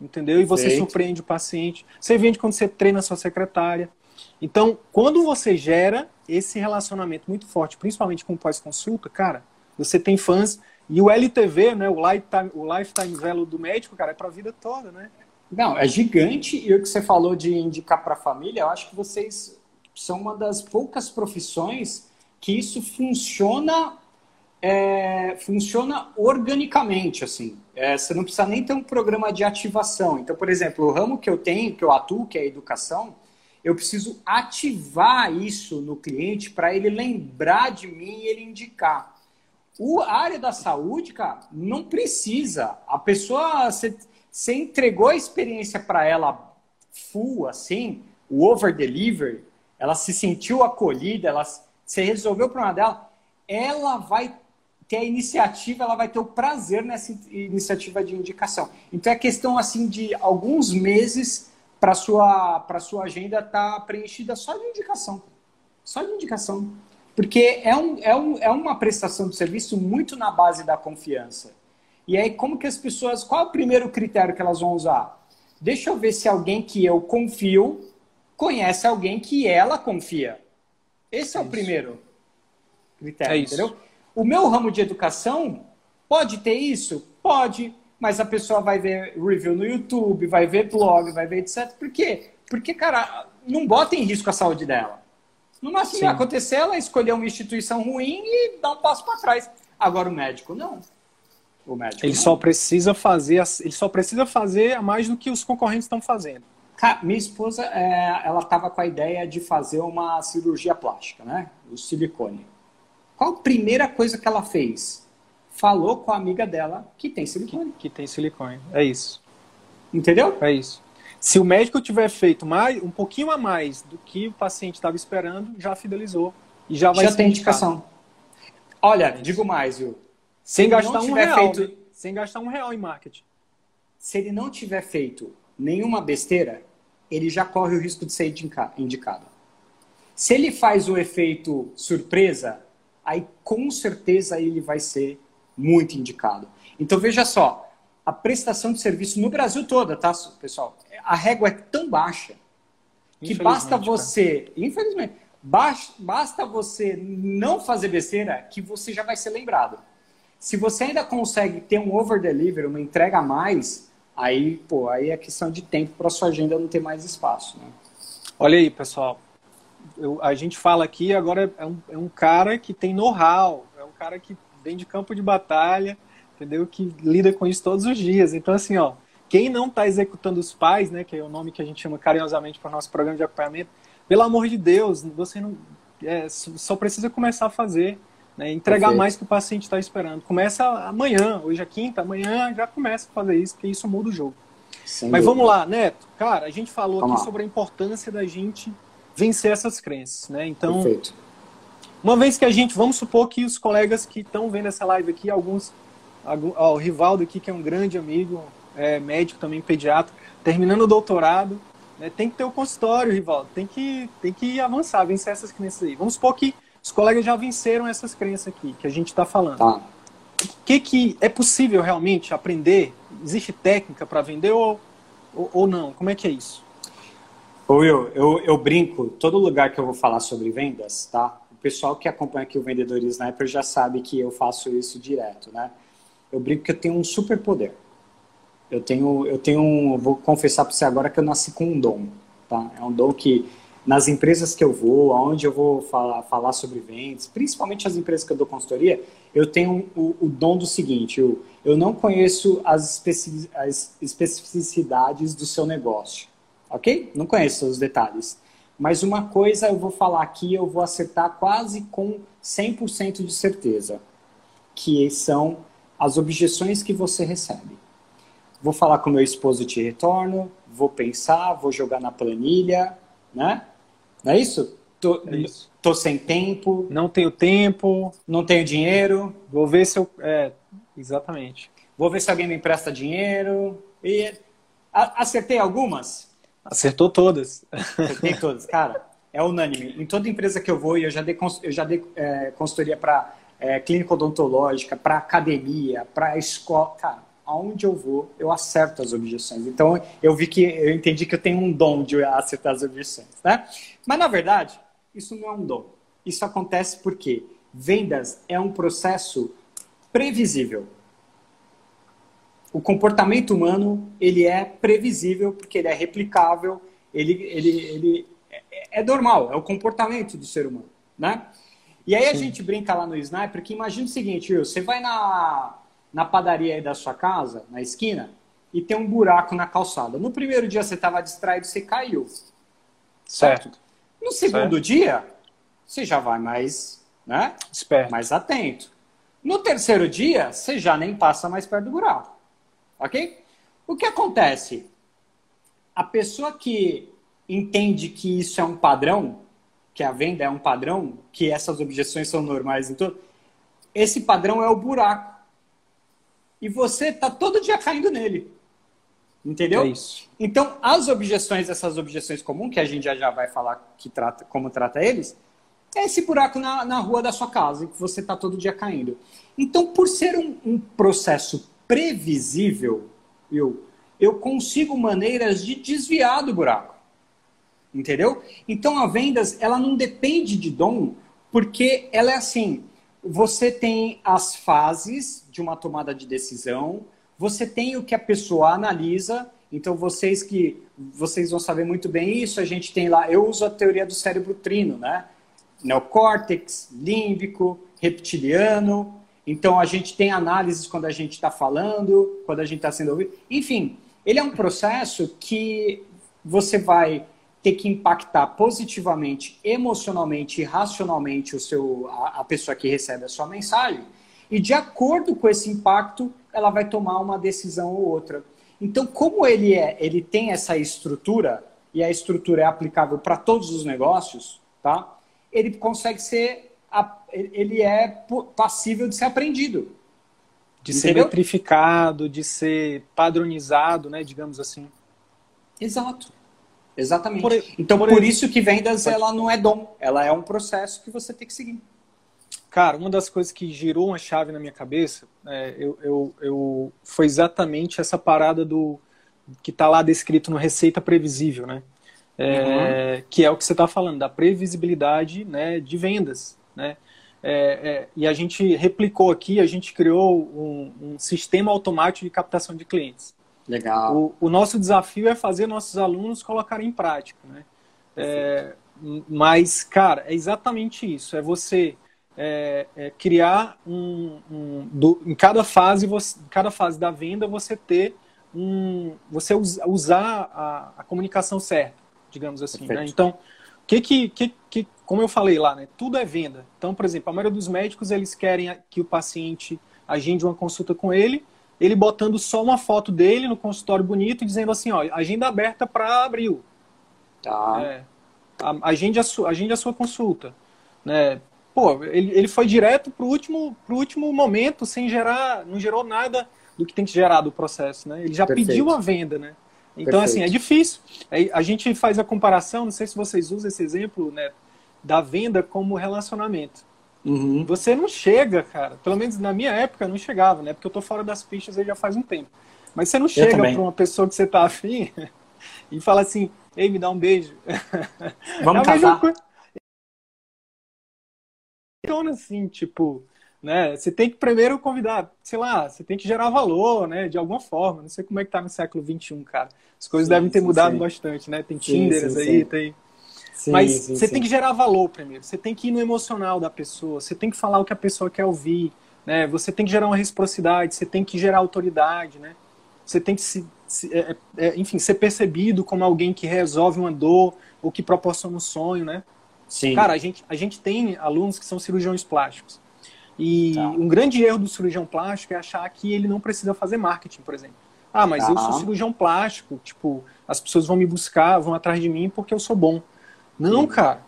entendeu? E você Perfeito. surpreende o paciente. Você vende quando você treina a sua secretária. Então, quando você gera esse relacionamento muito forte, principalmente com pós-consulta, cara, você tem fãs. E o LTV, né, o Lifetime, o lifetime Value do médico, cara, é para a vida toda, né? Não, é gigante. E o que você falou de indicar para a família, eu acho que vocês são uma das poucas profissões que isso funciona é, funciona organicamente, assim. É, você não precisa nem ter um programa de ativação. Então, por exemplo, o ramo que eu tenho, que eu atuo, que é a educação, eu preciso ativar isso no cliente para ele lembrar de mim e ele indicar. O, a área da saúde, cara, não precisa. A pessoa, você, você entregou a experiência para ela full, assim, o over delivery, ela se sentiu acolhida, ela se resolveu o problema dela, ela vai ter a iniciativa, ela vai ter o prazer nessa iniciativa de indicação. Então é questão assim de alguns meses para sua para sua agenda estar tá preenchida só de indicação, só de indicação, porque é, um, é, um, é uma prestação de serviço muito na base da confiança. E aí como que as pessoas, qual é o primeiro critério que elas vão usar? Deixa eu ver se alguém que eu confio conhece alguém que ela confia. Esse é, é o primeiro critério, é entendeu? O meu ramo de educação pode ter isso? Pode, mas a pessoa vai ver review no YouTube, vai ver blog, vai ver etc. Por quê? Porque, cara, não bota em risco a saúde dela. No máximo Sim. acontecer ela escolher uma instituição ruim e dar um passo para trás. Agora o médico não. O médico ele não. só precisa fazer, ele só precisa fazer mais do que os concorrentes estão fazendo. Minha esposa, é, ela estava com a ideia de fazer uma cirurgia plástica, né? O silicone. Qual a primeira coisa que ela fez? Falou com a amiga dela que tem silicone. Que, que tem silicone. É isso. Entendeu? É isso. Se o médico tiver feito mais, um pouquinho a mais do que o paciente estava esperando, já fidelizou. E já vai Já tem indicação. Olha, é digo mais, viu? Sem gastar um real. Feito... Né? Sem gastar um real em marketing. Se ele não tiver feito nenhuma besteira, ele já corre o risco de ser indicado. Se ele faz o efeito surpresa, aí com certeza ele vai ser muito indicado. Então veja só, a prestação de serviço no Brasil toda, tá, pessoal? A régua é tão baixa que basta você, cara. infelizmente, basta você não fazer besteira que você já vai ser lembrado. Se você ainda consegue ter um over delivery, uma entrega a mais, Aí, pô, aí é questão de tempo para sua agenda não ter mais espaço, né? Olha aí, pessoal. Eu, a gente fala aqui agora é um, é um cara que tem know-how, é um cara que vem de campo de batalha, entendeu? Que lida com isso todos os dias. Então, assim, ó, quem não está executando os pais, né, que é o nome que a gente chama carinhosamente para o nosso programa de acompanhamento, pelo amor de Deus, você não é, só precisa começar a fazer. Né? Entregar Perfeito. mais que o paciente está esperando. Começa amanhã, hoje é quinta, amanhã já começa a fazer isso, porque isso muda o jogo. Sem Mas dúvida. vamos lá, Neto. Cara, a gente falou vamos aqui lá. sobre a importância da gente vencer essas crenças, né? Então, Perfeito. uma vez que a gente, vamos supor que os colegas que estão vendo essa live aqui, alguns, ó, o Rivaldo aqui, que é um grande amigo, é médico também, pediatra, terminando o doutorado, né? tem que ter o consultório, Rivaldo, tem que, tem que avançar, vencer essas crenças aí. Vamos supor que os colegas já venceram essas crenças aqui que a gente está falando. Tá. O que, que é possível realmente aprender? Existe técnica para vender ou, ou, ou, não? Como é que é isso? Will, eu, eu brinco, todo lugar que eu vou falar sobre vendas, tá? O pessoal que acompanha aqui o Vendedor Sniper já sabe que eu faço isso direto, né? Eu brinco que eu tenho um superpoder. Eu tenho, eu tenho, vou confessar para você agora que eu nasci com um dom, tá? É um dom que nas empresas que eu vou, aonde eu vou falar, falar sobre vendas, principalmente as empresas que eu dou consultoria, eu tenho o, o dom do seguinte: eu, eu não conheço as, especi, as especificidades do seu negócio, ok? Não conheço os detalhes. Mas uma coisa eu vou falar aqui, eu vou acertar quase com 100% de certeza, que são as objeções que você recebe. Vou falar com meu esposo te retorno, vou pensar, vou jogar na planilha, né? Não é isso? Tô, é isso. tô sem tempo. Não tenho tempo. Não tenho dinheiro. Vou ver se eu. É, exatamente. Vou ver se alguém me empresta dinheiro. E acertei algumas? Acertou todas. Acertei todas. Cara, é unânime. Em toda empresa que eu vou, eu já dei, eu já dei é, consultoria para é, clínica odontológica, para academia, para escola. Cara, aonde eu vou, eu acerto as objeções. Então, eu vi que, eu entendi que eu tenho um dom de acertar as objeções, né? Mas, na verdade, isso não é um dom. Isso acontece porque vendas é um processo previsível. O comportamento humano, ele é previsível porque ele é replicável, ele, ele, ele é, é normal, é o comportamento do ser humano, né? E aí a Sim. gente brinca lá no Sniper que imagina o seguinte, Will, você vai na, na padaria aí da sua casa, na esquina, e tem um buraco na calçada. No primeiro dia você estava distraído, você caiu. Certo? certo. No segundo certo. dia, você já vai mais, né? Esperto. Mais atento. No terceiro dia, você já nem passa mais perto do buraco. Ok? O que acontece? A pessoa que entende que isso é um padrão, que a venda é um padrão, que essas objeções são normais, então esse padrão é o buraco. E você está todo dia caindo nele. Entendeu? É isso. Então, as objeções, essas objeções comuns, que a gente já, já vai falar que trata, como trata eles, é esse buraco na, na rua da sua casa, em que você está todo dia caindo. Então, por ser um, um processo previsível, eu, eu consigo maneiras de desviar do buraco. Entendeu? Então, a vendas, ela não depende de dom, porque ela é assim, você tem as fases de uma tomada de decisão, você tem o que a pessoa analisa, então vocês que vocês vão saber muito bem isso, a gente tem lá, eu uso a teoria do cérebro trino, né? Neocórtex, límbico, reptiliano. Então a gente tem análises quando a gente está falando, quando a gente está sendo ouvido. Enfim, ele é um processo que você vai ter que impactar positivamente, emocionalmente e racionalmente o seu, a, a pessoa que recebe a sua mensagem. E de acordo com esse impacto, ela vai tomar uma decisão ou outra. Então, como ele é, ele tem essa estrutura e a estrutura é aplicável para todos os negócios, tá? Ele consegue ser, ele é passível de ser aprendido, de Entendeu? ser metrificado, de ser padronizado, né, digamos assim. Exato. Exatamente. Por, então, por, por isso que vendas ela não é dom, ela é um processo que você tem que seguir. Cara, uma das coisas que girou uma chave na minha cabeça é, eu, eu, eu, foi exatamente essa parada do que está lá descrito no Receita Previsível, né? É, uhum. Que é o que você está falando, da previsibilidade né, de vendas, né? É, é, e a gente replicou aqui, a gente criou um, um, sistema automático de captação de clientes. Legal. O, o, nosso desafio é fazer nossos alunos colocarem em prática, né? É, mas, cara, é exatamente isso. É você é, é criar um, um do, em cada fase, você, em cada fase da venda, você ter um, você usar a, a comunicação certa, digamos assim. Né? Então, que, que, que, que, como eu falei lá, né? Tudo é venda. Então, por exemplo, a maioria dos médicos eles querem que o paciente agende uma consulta com ele, ele botando só uma foto dele no consultório bonito, dizendo assim, ó, agenda aberta para abril. Tá. É, agende, a sua, agende a sua consulta. Né? pô, ele, ele foi direto pro último, pro último momento, sem gerar, não gerou nada do que tem que gerar do processo, né? Ele já Perfeito. pediu a venda, né? Então, Perfeito. assim, é difícil. A gente faz a comparação, não sei se vocês usam esse exemplo, né, da venda como relacionamento. Uhum. Você não chega, cara. Pelo menos na minha época não chegava, né? Porque eu tô fora das pistas aí já faz um tempo. Mas você não chega para uma pessoa que você tá afim e fala assim, ei, me dá um beijo. Vamos é casar funciona assim, tipo, né? Você tem que primeiro convidar, sei lá, você tem que gerar valor, né? De alguma forma. Não sei como é que tá no século XXI, cara. As coisas sim, devem ter sim, mudado sim. bastante, né? Tem Tinders aí, tem. Mas você tem que gerar valor primeiro. Você tem que ir no emocional da pessoa. Você tem que falar o que a pessoa quer ouvir, né? Você tem que gerar uma reciprocidade. Você tem que gerar autoridade, né? Você tem que se, se é, é, é enfim, ser percebido como alguém que resolve uma dor ou que proporciona um sonho, né? Sim. Cara, a gente, a gente tem alunos que são cirurgiões plásticos. E tá. um grande erro do cirurgião plástico é achar que ele não precisa fazer marketing, por exemplo. Ah, mas tá. eu sou cirurgião plástico, tipo, as pessoas vão me buscar, vão atrás de mim porque eu sou bom. Não, cara.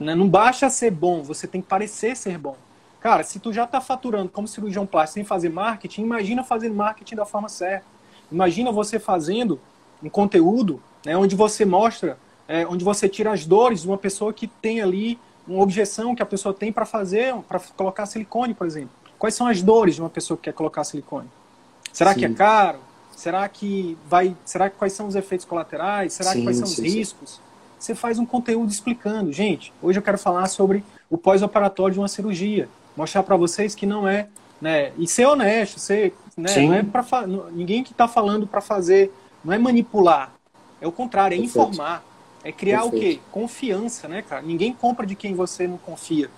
Né, não basta ser bom, você tem que parecer ser bom. Cara, se tu já está faturando como cirurgião plástico sem fazer marketing, imagina fazer marketing da forma certa. Imagina você fazendo um conteúdo né, onde você mostra é, onde você tira as dores de uma pessoa que tem ali uma objeção que a pessoa tem para fazer, para colocar silicone, por exemplo. Quais são as dores de uma pessoa que quer colocar silicone? Será sim. que é caro? Será que vai? Será que quais são os efeitos colaterais? Será sim, que quais são sim, os riscos? Você faz um conteúdo explicando, gente. Hoje eu quero falar sobre o pós-operatório de uma cirurgia, mostrar para vocês que não é, né? E ser honesto, ser, né? Não é para ninguém que está falando para fazer, não é manipular. É o contrário, é Perfeito. informar. É criar Perfeito. o quê? Confiança, né, cara? Ninguém compra de quem você não confia.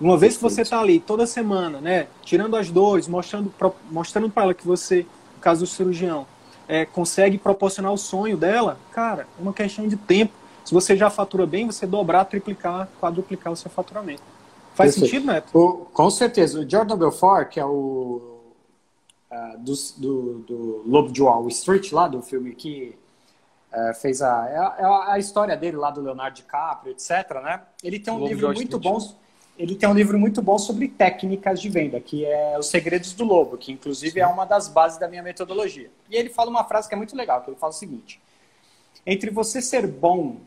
Uma vez Perfeito. que você está ali toda semana, né, tirando as dores, mostrando, mostrando para ela que você, no caso do cirurgião, é, consegue proporcionar o sonho dela, cara, é uma questão de tempo. Se você já fatura bem, você dobrar, triplicar, quadruplicar o seu faturamento. Faz Perfeito. sentido, Neto? O, com certeza. O Jordan Belfort, que é o uh, do, do, do Lobo de Wall Street, lá do filme que é, fez a, é a, é a, história dele lá do Leonardo DiCaprio, etc. Né? Ele tem um Lobo livro muito bom. Ele tem um livro muito bom sobre técnicas de venda, que é Os Segredos do Lobo, que inclusive Sim. é uma das bases da minha metodologia. E ele fala uma frase que é muito legal, que ele fala o seguinte: entre você ser bom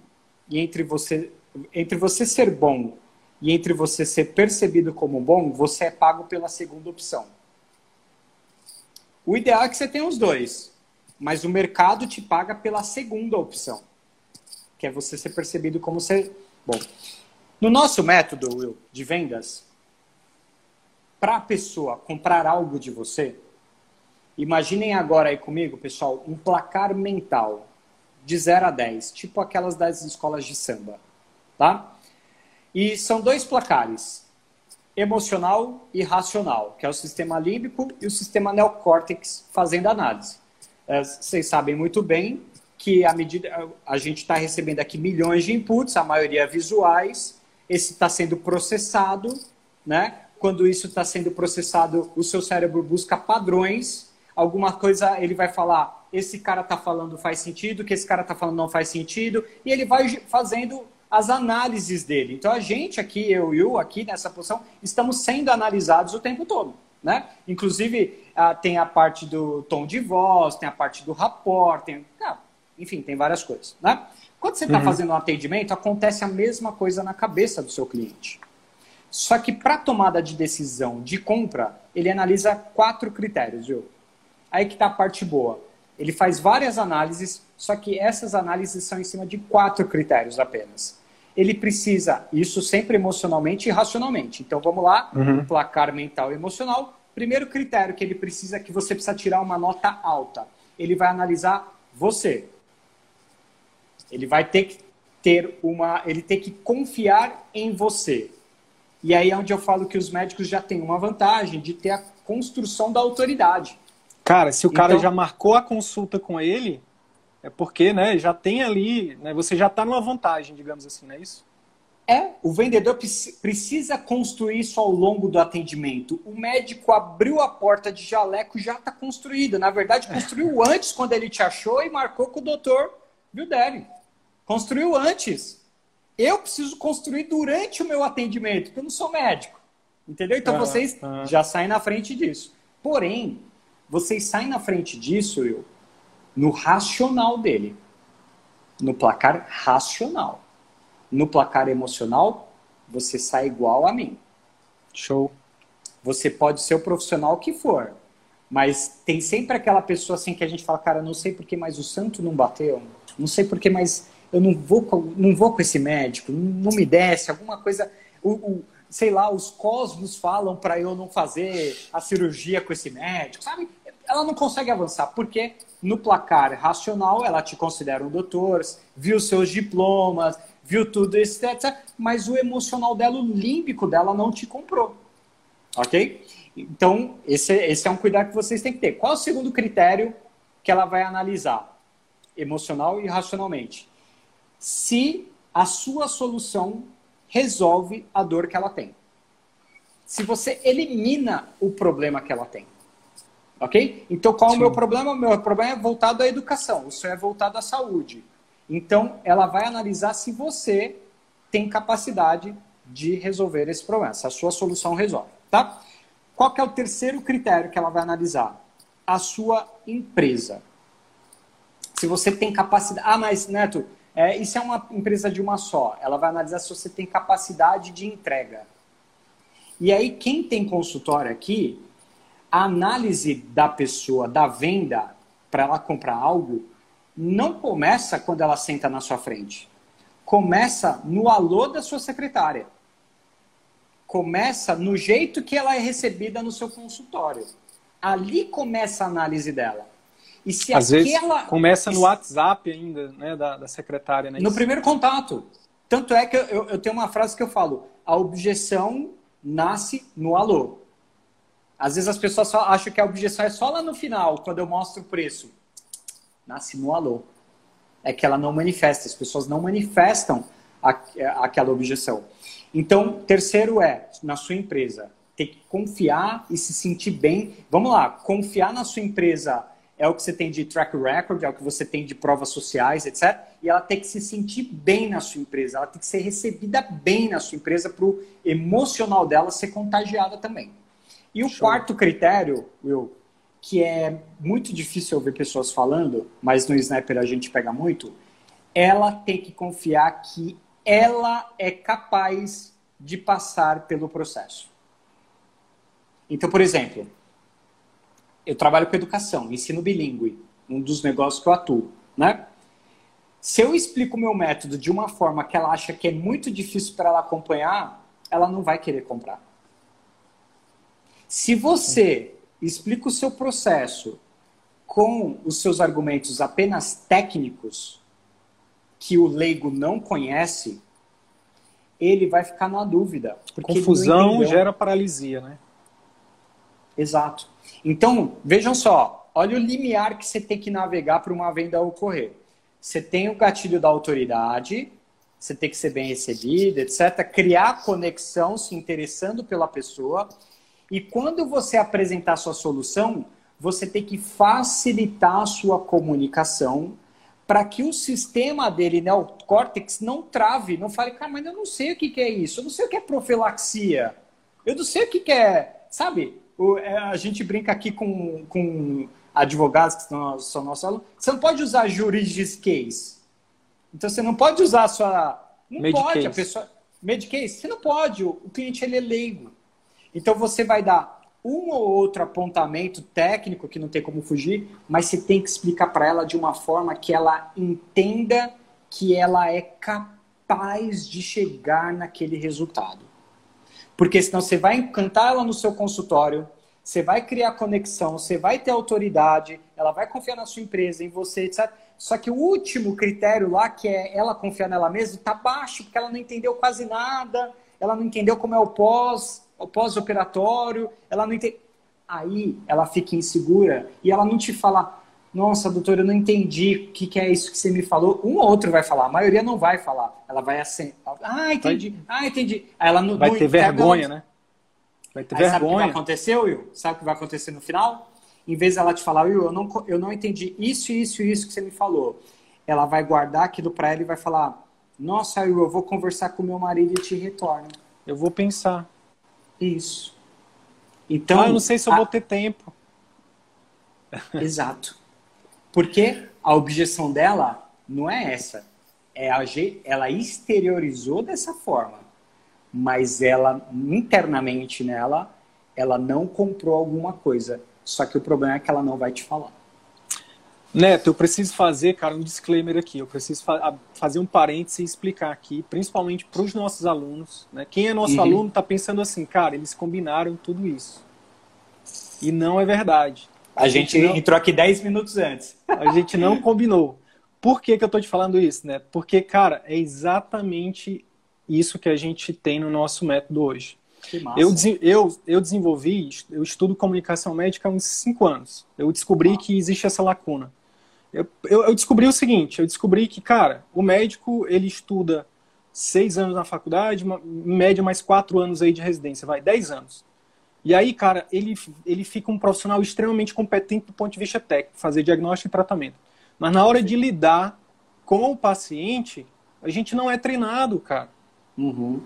e entre você entre você ser bom e entre você ser percebido como bom, você é pago pela segunda opção. O ideal é que você tenha os dois, mas o mercado te paga pela segunda opção, que é você ser percebido como ser bom. No nosso método, Will, de vendas, para a pessoa comprar algo de você, imaginem agora aí comigo, pessoal, um placar mental de 0 a 10, tipo aquelas das escolas de samba tá? E são dois placares, emocional e racional, que é o sistema límbico e o sistema neocórtex fazendo análise. É, vocês sabem muito bem que a medida a gente está recebendo aqui milhões de inputs, a maioria visuais, esse está sendo processado, né? Quando isso está sendo processado, o seu cérebro busca padrões, alguma coisa ele vai falar, esse cara está falando faz sentido, que esse cara está falando não faz sentido, e ele vai fazendo as análises dele. Então a gente aqui, eu e o aqui nessa posição, estamos sendo analisados o tempo todo. Né? Inclusive, ah, tem a parte do tom de voz, tem a parte do rapport, tem, ah, enfim, tem várias coisas. Né? Quando você está uhum. fazendo um atendimento, acontece a mesma coisa na cabeça do seu cliente. Só que para tomada de decisão de compra, ele analisa quatro critérios, viu? Aí que está a parte boa. Ele faz várias análises, só que essas análises são em cima de quatro critérios apenas. Ele precisa, isso sempre emocionalmente e racionalmente. Então vamos lá, uhum. placar mental e emocional. Primeiro critério que ele precisa, que você precisa tirar uma nota alta. Ele vai analisar você. Ele vai ter que ter uma, ele tem que confiar em você. E aí é onde eu falo que os médicos já têm uma vantagem de ter a construção da autoridade. Cara, se o cara então, já marcou a consulta com ele, é porque, né, já tem ali, né, você já está numa vantagem, digamos assim, não é isso? É, o vendedor precisa construir isso ao longo do atendimento. O médico abriu a porta de jaleco, já está construído. Na verdade, construiu é. antes quando ele te achou e marcou com o doutor Vildelli. Construiu antes. Eu preciso construir durante o meu atendimento, porque eu não sou médico. Entendeu? Então vocês já saem na frente disso. Porém, vocês saem na frente disso, eu, no racional dele. No placar racional. No placar emocional, você sai igual a mim. Show. Você pode ser o profissional que for, mas tem sempre aquela pessoa assim que a gente fala, cara, não sei por que mais o santo não bateu, não sei por que mais eu não vou com, não vou com esse médico, não me desce, alguma coisa. O, o sei lá, os cosmos falam para eu não fazer a cirurgia com esse médico, sabe? Ela não consegue avançar, porque no placar racional ela te considera um doutor, viu seus diplomas, viu tudo etc. Mas o emocional dela, o límbico dela não te comprou. Ok? Então, esse, esse é um cuidado que vocês têm que ter. Qual é o segundo critério que ela vai analisar? Emocional e racionalmente. Se a sua solução resolve a dor que ela tem. Se você elimina o problema que ela tem. Ok? Então, qual Sim. é o meu problema? O meu problema é voltado à educação, o seu é voltado à saúde. Então, ela vai analisar se você tem capacidade de resolver esse problema, se a sua solução resolve. Tá? Qual que é o terceiro critério que ela vai analisar? A sua empresa. Se você tem capacidade. Ah, mas, Neto, é, isso é uma empresa de uma só. Ela vai analisar se você tem capacidade de entrega. E aí, quem tem consultório aqui, a análise da pessoa, da venda, para ela comprar algo, não começa quando ela senta na sua frente. Começa no alô da sua secretária. Começa no jeito que ela é recebida no seu consultório. Ali começa a análise dela. E se Às aquela... vezes começa no WhatsApp ainda, né, da, da secretária. Né? No primeiro contato. Tanto é que eu, eu tenho uma frase que eu falo: a objeção nasce no alô. Às vezes as pessoas só acham que a objeção é só lá no final, quando eu mostro o preço. Nasce no alô. É que ela não manifesta, as pessoas não manifestam a, aquela objeção. Então, terceiro é, na sua empresa, ter que confiar e se sentir bem. Vamos lá, confiar na sua empresa é o que você tem de track record, é o que você tem de provas sociais, etc. E ela tem que se sentir bem na sua empresa, ela tem que ser recebida bem na sua empresa para o emocional dela ser contagiada também. E o Show. quarto critério, Will, que é muito difícil ouvir pessoas falando, mas no Sniper a gente pega muito, ela tem que confiar que ela é capaz de passar pelo processo. Então, por exemplo, eu trabalho com educação, ensino bilíngue, um dos negócios que eu atuo, né? Se eu explico o meu método de uma forma que ela acha que é muito difícil para ela acompanhar, ela não vai querer comprar. Se você explica o seu processo com os seus argumentos apenas técnicos, que o leigo não conhece, ele vai ficar na dúvida. Confusão gera paralisia, né? Exato. Então, vejam só, olha o limiar que você tem que navegar para uma venda ocorrer. Você tem o gatilho da autoridade, você tem que ser bem recebido, etc. Criar conexão, se interessando pela pessoa. E quando você apresentar a sua solução, você tem que facilitar a sua comunicação para que o sistema dele, né, o córtex, não trave, não fale, cara, mas eu não sei o que, que é isso, eu não sei o que é profilaxia, eu não sei o que, que é, sabe? O, é, a gente brinca aqui com, com advogados que são, são nossos alunos, você não pode usar juridiquês. Então você não pode usar a sua. Não Medicase. pode, a pessoa. Medicase, você não pode, o, o cliente ele é leigo. Então você vai dar um ou outro apontamento técnico que não tem como fugir, mas você tem que explicar para ela de uma forma que ela entenda que ela é capaz de chegar naquele resultado. Porque senão você vai encantar ela no seu consultório, você vai criar conexão, você vai ter autoridade, ela vai confiar na sua empresa, em você, etc. Só que o último critério lá, que é ela confiar nela mesma, está baixo, porque ela não entendeu quase nada, ela não entendeu como é o pós, pós-operatório, ela não entende. Aí ela fica insegura e ela não te fala, nossa, doutora, eu não entendi o que, que é isso que você me falou. Um ou outro vai falar, a maioria não vai falar. Ela vai assim, ah, entendi, ah, entendi. Aí ela não, vai não ter vergonha, ela... né? Vai ter Aí vergonha. Sabe o que vai acontecer, Will? Sabe o que vai acontecer no final? Em vez dela te falar, Will, eu não, eu não entendi isso, isso e isso que você me falou. Ela vai guardar aquilo para ela e vai falar, nossa, Will, eu vou conversar com meu marido e te retorno. Eu vou pensar. Isso. Então, ah, eu não sei se eu a... vou ter tempo. Exato. Porque a objeção dela não é essa. É a, ela exteriorizou dessa forma, mas ela internamente nela, ela não comprou alguma coisa. Só que o problema é que ela não vai te falar. Neto, eu preciso fazer, cara, um disclaimer aqui. Eu preciso fa fazer um parênteses e explicar aqui, principalmente para os nossos alunos. Né? Quem é nosso uhum. aluno está pensando assim, cara, eles combinaram tudo isso. E não é verdade. A, a gente, gente não... entrou aqui 10 minutos antes. A gente não combinou. Por que, que eu estou te falando isso, Neto? Porque, cara, é exatamente isso que a gente tem no nosso método hoje. Eu, eu, eu desenvolvi, eu estudo comunicação médica há uns 5 anos. Eu descobri ah. que existe essa lacuna. Eu, eu, eu, descobri o seguinte, eu descobri que, cara, o médico, ele estuda seis anos na faculdade, uma, em média mais quatro anos aí de residência, vai, dez anos. E aí, cara, ele, ele fica um profissional extremamente competente do ponto de vista técnico, fazer diagnóstico e tratamento. Mas na hora de lidar com o paciente, a gente não é treinado, cara. Uhum.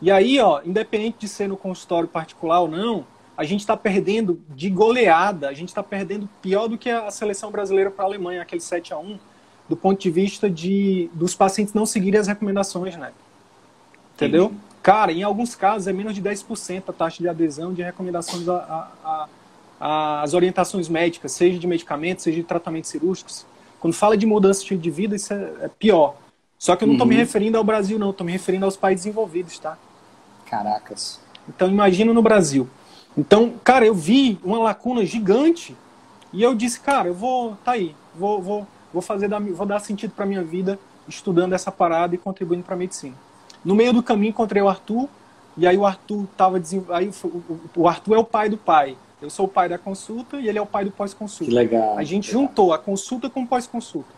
E aí, ó, independente de ser no consultório particular ou não, a gente está perdendo de goleada, a gente está perdendo pior do que a seleção brasileira para a Alemanha, aquele 7 a 1 do ponto de vista de dos pacientes não seguirem as recomendações, né? Entendeu? Sim. Cara, em alguns casos é menos de 10% a taxa de adesão de recomendações às orientações médicas, seja de medicamentos, seja de tratamentos cirúrgicos. Quando fala de mudança de estilo de vida, isso é, é pior. Só que eu não estou uhum. me referindo ao Brasil, não. Estou me referindo aos países desenvolvidos, tá? Caracas. Então, imagina no Brasil. Então, cara, eu vi uma lacuna gigante e eu disse, cara, eu vou, tá aí, vou, vou, vou fazer, vou dar sentido para minha vida estudando essa parada e contribuindo para a medicina. No meio do caminho encontrei o Arthur e aí o Arthur tava aí o Arthur é o pai do pai. Eu sou o pai da consulta e ele é o pai do pós-consulta. Que legal. A gente legal. juntou a consulta com o pós-consulta.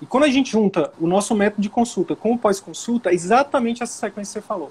E quando a gente junta o nosso método de consulta com o pós-consulta, é exatamente essa sequência que você falou.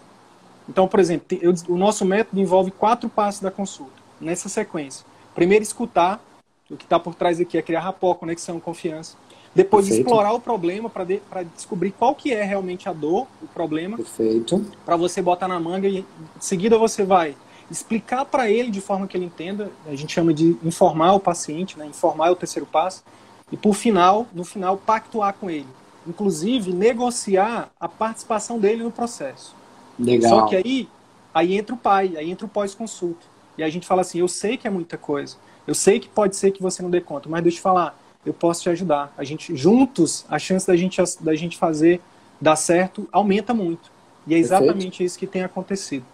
Então, por exemplo, o nosso método envolve quatro passos da consulta, nessa sequência. Primeiro, escutar, O que está por trás aqui é criar rapport, conexão, confiança. Depois Perfeito. explorar o problema para de, descobrir qual que é realmente a dor, o problema. Perfeito. Para você botar na manga e em seguida você vai explicar para ele de forma que ele entenda. A gente chama de informar o paciente, né? Informar é o terceiro passo. E por final, no final, pactuar com ele. Inclusive, negociar a participação dele no processo. Legal. Só que aí, aí entra o pai, aí entra o pós-consulta. E a gente fala assim, eu sei que é muita coisa. Eu sei que pode ser que você não dê conta, mas deixa eu falar, eu posso te ajudar. A gente juntos, a chance da gente da gente fazer dar certo aumenta muito. E é exatamente Perfeito. isso que tem acontecido.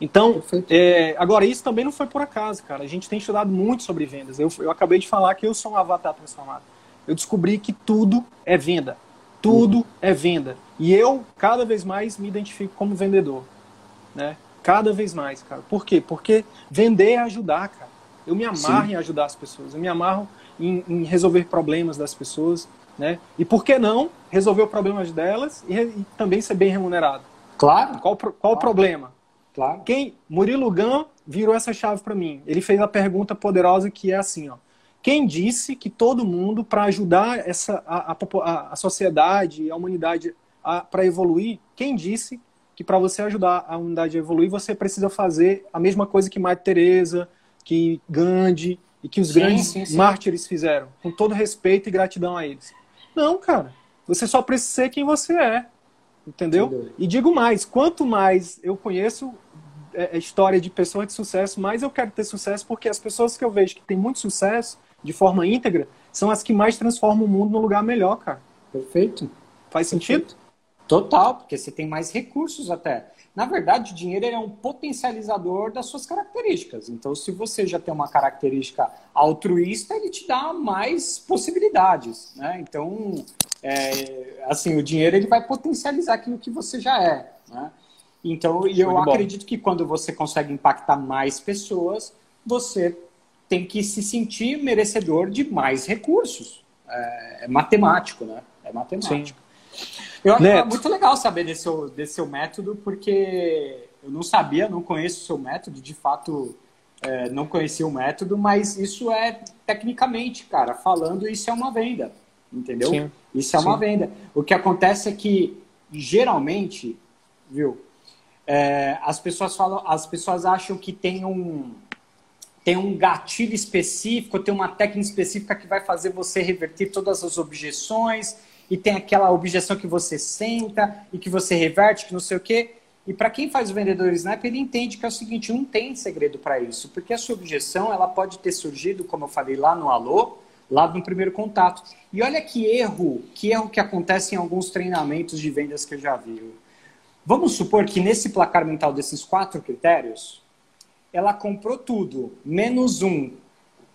Então, é, agora, isso também não foi por acaso, cara. A gente tem estudado muito sobre vendas. Eu, eu acabei de falar que eu sou um avatar transformado. Eu descobri que tudo é venda. Tudo uhum. é venda. E eu, cada vez mais, me identifico como vendedor. Né? Cada vez mais, cara. Por quê? Porque vender é ajudar, cara. Eu me amarro Sim. em ajudar as pessoas. Eu me amarro em, em, resolver problemas das pessoas. Né? E por que não resolver problemas delas e, e também ser bem remunerado? Claro. Qual, qual claro. o problema? Claro. Quem Murilo Gun virou essa chave para mim. Ele fez a pergunta poderosa que é assim, ó. Quem disse que todo mundo para ajudar essa a, a, a, sociedade, a humanidade para evoluir, quem disse que para você ajudar a humanidade a evoluir, você precisa fazer a mesma coisa que Madre Teresa, que Gandhi e que os sim, grandes sim, sim. mártires fizeram, com todo respeito e gratidão a eles. Não, cara. Você só precisa ser quem você é. Entendeu? E digo mais, quanto mais eu conheço é, é, história de pessoas de sucesso, mais eu quero ter sucesso, porque as pessoas que eu vejo que têm muito sucesso, de forma íntegra, são as que mais transformam o mundo num lugar melhor, cara. Perfeito. Faz Perfeito. Total, porque você tem mais recursos até. Na verdade, o dinheiro é um potencializador das suas características. Então, se você já tem uma característica altruísta, ele te dá mais possibilidades. Né? Então, é, assim, o dinheiro ele vai potencializar aquilo que você já é. Né? Então, e eu acredito que quando você consegue impactar mais pessoas, você tem que se sentir merecedor de mais recursos. É, é matemático, né? É matemático. Sim. Eu acho muito legal saber desse seu, desse seu método, porque eu não sabia, não conheço o seu método, de fato é, não conhecia o método, mas isso é tecnicamente, cara, falando, isso é uma venda, entendeu? Sim. Isso é Sim. uma venda. O que acontece é que, geralmente, viu, é, as pessoas falam, as pessoas acham que tem um tem um gatilho específico, tem uma técnica específica que vai fazer você reverter todas as objeções e tem aquela objeção que você senta e que você reverte, que não sei o quê. E para quem faz o vendedor Snap, ele entende que é o seguinte, não tem segredo para isso, porque a sua objeção ela pode ter surgido, como eu falei lá no alô, lá no primeiro contato. E olha que erro, que erro que acontece em alguns treinamentos de vendas que eu já vi. Vamos supor que nesse placar mental desses quatro critérios, ela comprou tudo, menos um,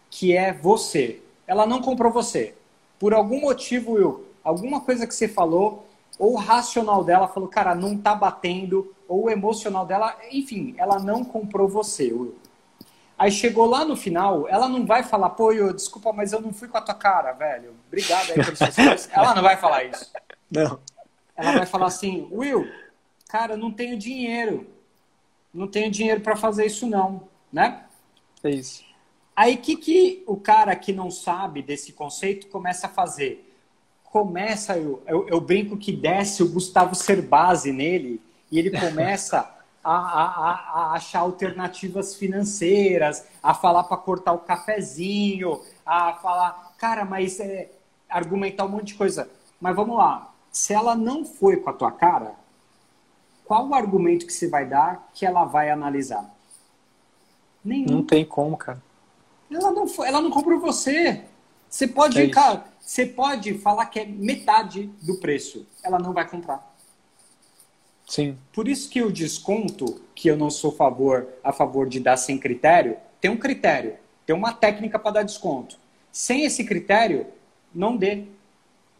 que é você. Ela não comprou você. Por algum motivo, Will, alguma coisa que você falou, ou o racional dela falou, cara, não tá batendo, ou o emocional dela, enfim, ela não comprou você, Will. Aí chegou lá no final, ela não vai falar, pô, eu, desculpa, mas eu não fui com a tua cara, velho. Obrigado aí pelos seus Ela não vai falar isso. Não. Ela vai falar assim, Will, cara, eu não tenho dinheiro. Não tenho dinheiro para fazer isso não, né? É isso. Aí que que o cara que não sabe desse conceito começa a fazer? Começa, eu, eu, eu brinco que desce o Gustavo Cerbasi nele e ele começa a, a, a, achar alternativas financeiras, a falar para cortar o cafezinho, a falar, cara, mas é, argumentar um monte de coisa. Mas vamos lá, se ela não foi com a tua cara, qual o argumento que você vai dar que ela vai analisar? Nenhum. Não tem como, cara. Ela não, foi, ela não comprou você. Você pode, é cara, você pode falar que é metade do preço. Ela não vai comprar. Sim. Por isso que o desconto, que eu não sou favor, a favor de dar sem critério, tem um critério, tem uma técnica para dar desconto. Sem esse critério, não dê.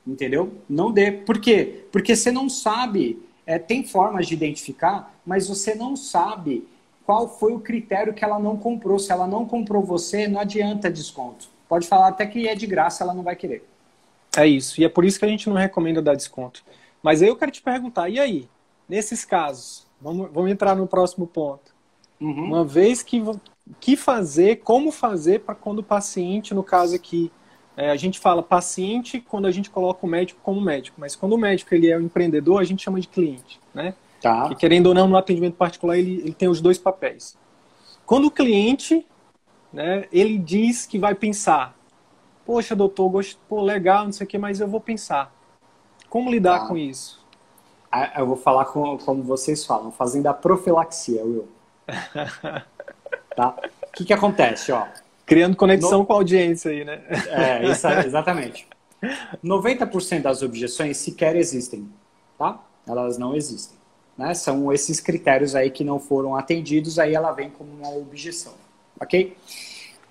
Entendeu? Não dê. Por quê? Porque você não sabe, é, tem formas de identificar, mas você não sabe qual foi o critério que ela não comprou. Se ela não comprou você, não adianta desconto. Pode falar até que é de graça, ela não vai querer. É isso. E é por isso que a gente não recomenda dar desconto. Mas aí eu quero te perguntar, e aí? Nesses casos, vamos, vamos entrar no próximo ponto. Uhum. Uma vez que que fazer, como fazer para quando o paciente, no caso aqui, é, a gente fala paciente quando a gente coloca o médico como médico, mas quando o médico ele é um empreendedor, a gente chama de cliente, né? Tá. Que, querendo ou não, no atendimento particular, ele, ele tem os dois papéis. Quando o cliente, né, ele diz que vai pensar, poxa, doutor, gosto, pô, legal, não sei o que, mas eu vou pensar. Como lidar tá. com isso? Eu vou falar com, como vocês falam, fazendo a profilaxia, Will. tá? O que, que acontece, ó? Criando conexão no... com a audiência aí, né? É, isso, exatamente. 90% das objeções sequer existem, tá? Elas não existem. Né? São esses critérios aí que não foram atendidos, aí ela vem como uma objeção, ok?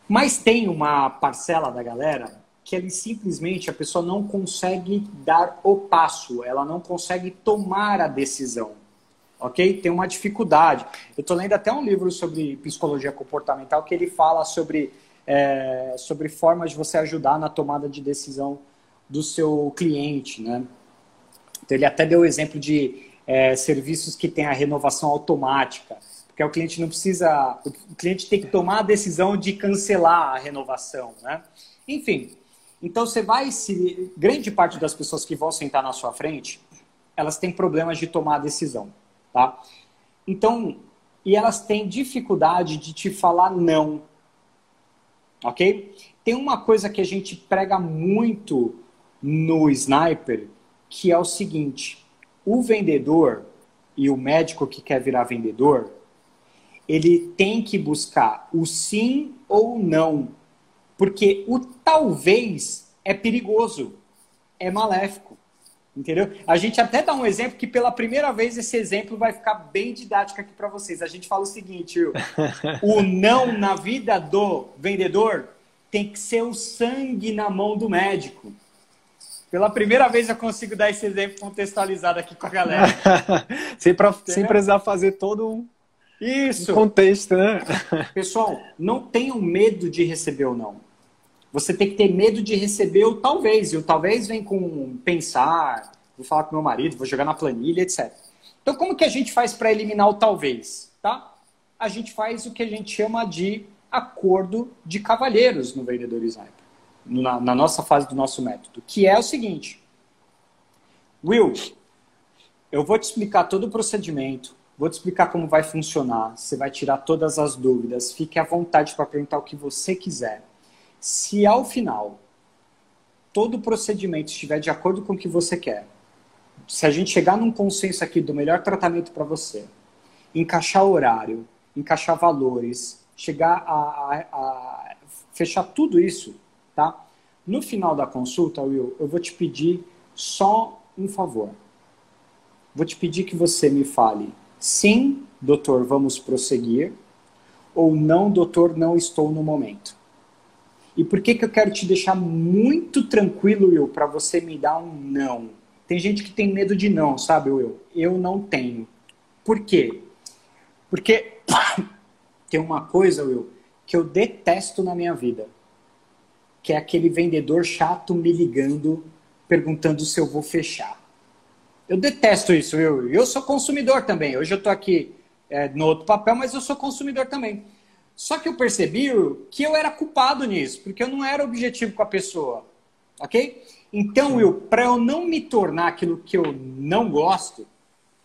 Mas tem uma parcela da galera que ele simplesmente a pessoa não consegue dar o passo, ela não consegue tomar a decisão, ok? Tem uma dificuldade. Eu estou lendo até um livro sobre psicologia comportamental que ele fala sobre é, sobre formas de você ajudar na tomada de decisão do seu cliente, né? Então ele até deu o exemplo de é, serviços que têm a renovação automática, porque o cliente não precisa, o cliente tem que tomar a decisão de cancelar a renovação, né? Enfim, então você vai se grande parte das pessoas que vão sentar na sua frente, elas têm problemas de tomar a decisão, tá? Então, e elas têm dificuldade de te falar não, ok? Tem uma coisa que a gente prega muito no Sniper, que é o seguinte: o vendedor e o médico que quer virar vendedor, ele tem que buscar o sim ou não, porque o talvez é perigoso, é maléfico. Entendeu? A gente até dá um exemplo que pela primeira vez esse exemplo vai ficar bem didático aqui para vocês. A gente fala o seguinte, o não na vida do vendedor tem que ser o sangue na mão do médico. Pela primeira vez eu consigo dar esse exemplo contextualizado aqui com a galera. sem, pra, sem precisar fazer todo um, Isso. um contexto, né? Pessoal, não tenham medo de receber ou não. Você tem que ter medo de receber o talvez. E o talvez vem com pensar, vou falar com meu marido, vou jogar na planilha, etc. Então, como que a gente faz para eliminar o talvez? Tá? A gente faz o que a gente chama de acordo de cavalheiros no vendedor sniper na, na nossa fase do nosso método, que é o seguinte: Will, eu vou te explicar todo o procedimento, vou te explicar como vai funcionar, você vai tirar todas as dúvidas, fique à vontade para perguntar o que você quiser. Se ao final todo o procedimento estiver de acordo com o que você quer, se a gente chegar num consenso aqui do melhor tratamento para você, encaixar horário, encaixar valores, chegar a, a, a fechar tudo isso, tá? No final da consulta, Will, eu vou te pedir só um favor. Vou te pedir que você me fale sim, doutor, vamos prosseguir, ou não, doutor, não estou no momento. E por que, que eu quero te deixar muito tranquilo, Will, para você me dar um não? Tem gente que tem medo de não, sabe, Will? Eu não tenho. Por quê? Porque tem uma coisa, Will, que eu detesto na minha vida que é aquele vendedor chato me ligando, perguntando se eu vou fechar. Eu detesto isso, eu, eu sou consumidor também. Hoje eu estou aqui é, no outro papel, mas eu sou consumidor também. Só que eu percebi que eu era culpado nisso, porque eu não era objetivo com a pessoa. Ok? Então, Will, para eu não me tornar aquilo que eu não gosto,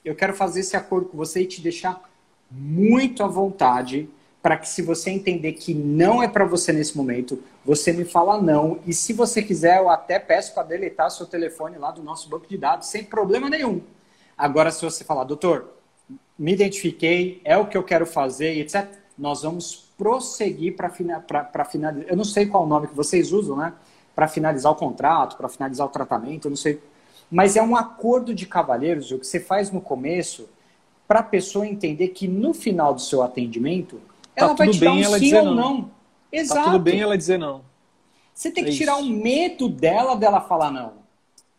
eu quero fazer esse acordo com você e te deixar muito à vontade para que se você entender que não é para você nesse momento, você me fala não. E se você quiser, eu até peço para deletar seu telefone lá do nosso banco de dados, sem problema nenhum. Agora, se você falar, doutor, me identifiquei, é o que eu quero fazer, etc., nós vamos prosseguir para finalizar. Eu não sei qual o nome que vocês usam, né? Para finalizar o contrato, para finalizar o tratamento, eu não sei. Mas é um acordo de cavalheiros, o que você faz no começo, para a pessoa entender que no final do seu atendimento ela tá vai te dar um sim ou não. não. Exato. Tá tudo bem ela dizer não. Você tem que é tirar o medo dela dela falar não.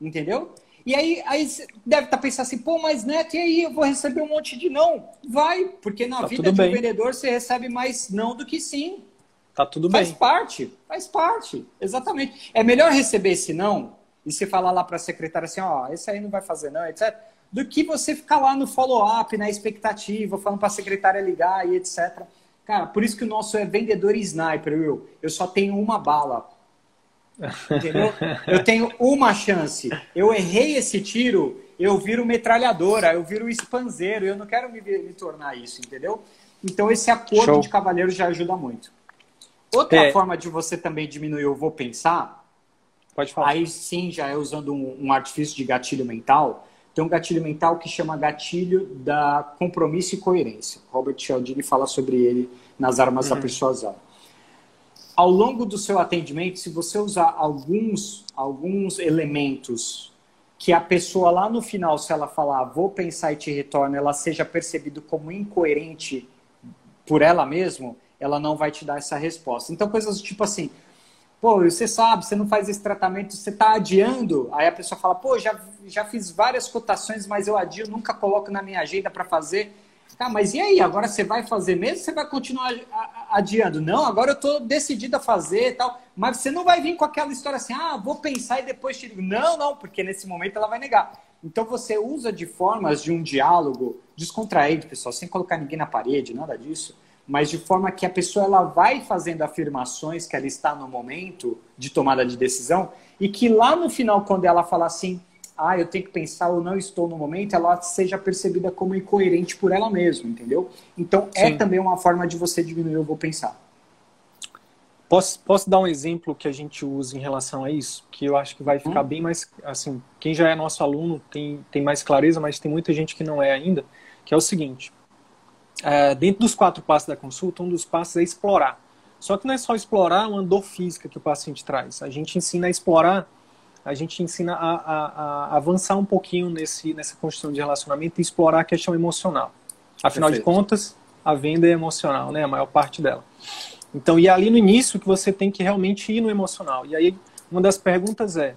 Entendeu? E aí, aí você deve estar tá pensando assim, pô, mas Neto, e aí eu vou receber um monte de não? Vai, porque na tá vida de um vendedor você recebe mais não do que sim. Tá tudo faz bem. Faz parte, faz parte, exatamente. É melhor receber esse não e você falar lá para a secretária assim, ó, esse aí não vai fazer não, etc. Do que você ficar lá no follow-up, na expectativa, falando para a secretária ligar e etc. Cara, por isso que o nosso é vendedor sniper, Will. Eu só tenho uma bala. Entendeu? Eu tenho uma chance. Eu errei esse tiro, eu viro metralhadora, eu viro espanzeiro. Eu não quero me, me tornar isso, entendeu? Então esse acordo Show. de cavaleiro já ajuda muito. Outra é. forma de você também diminuir o vou pensar, pode falar. Aí sim, já é usando um, um artifício de gatilho mental. Tem um gatilho mental que chama gatilho da compromisso e coerência. Robert Cialdini fala sobre ele nas armas uhum. da persuasão ao longo do seu atendimento, se você usar alguns, alguns elementos que a pessoa lá no final, se ela falar vou pensar e te retorno, ela seja percebida como incoerente por ela mesma, ela não vai te dar essa resposta. Então, coisas tipo assim, pô, você sabe, você não faz esse tratamento, você está adiando. Aí a pessoa fala, pô, já, já fiz várias cotações, mas eu adio, nunca coloco na minha agenda para fazer. Tá, mas e aí? Agora você vai fazer mesmo? Você vai continuar adiando? Não, agora eu estou decidido a fazer e tal. Mas você não vai vir com aquela história assim, ah, vou pensar e depois te digo. Não, não, porque nesse momento ela vai negar. Então você usa de formas de um diálogo descontraído, pessoal, sem colocar ninguém na parede, nada disso, mas de forma que a pessoa ela vai fazendo afirmações que ela está no momento de tomada de decisão e que lá no final, quando ela fala assim, ah, eu tenho que pensar ou não estou no momento, ela seja percebida como incoerente por ela mesma, entendeu? Então é Sim. também uma forma de você diminuir o vou pensar. Posso, posso dar um exemplo que a gente usa em relação a isso? Que eu acho que vai ficar hum. bem mais. Assim, quem já é nosso aluno tem, tem mais clareza, mas tem muita gente que não é ainda. Que é o seguinte: é, dentro dos quatro passos da consulta, um dos passos é explorar. Só que não é só explorar uma dor física que o paciente traz. A gente ensina a explorar a gente ensina a, a, a, avançar um pouquinho nesse, nessa construção de relacionamento e explorar a questão emocional. Afinal Perfeito. de contas, a venda é emocional, né? A maior parte dela. Então, e é ali no início que você tem que realmente ir no emocional. E aí, uma das perguntas é,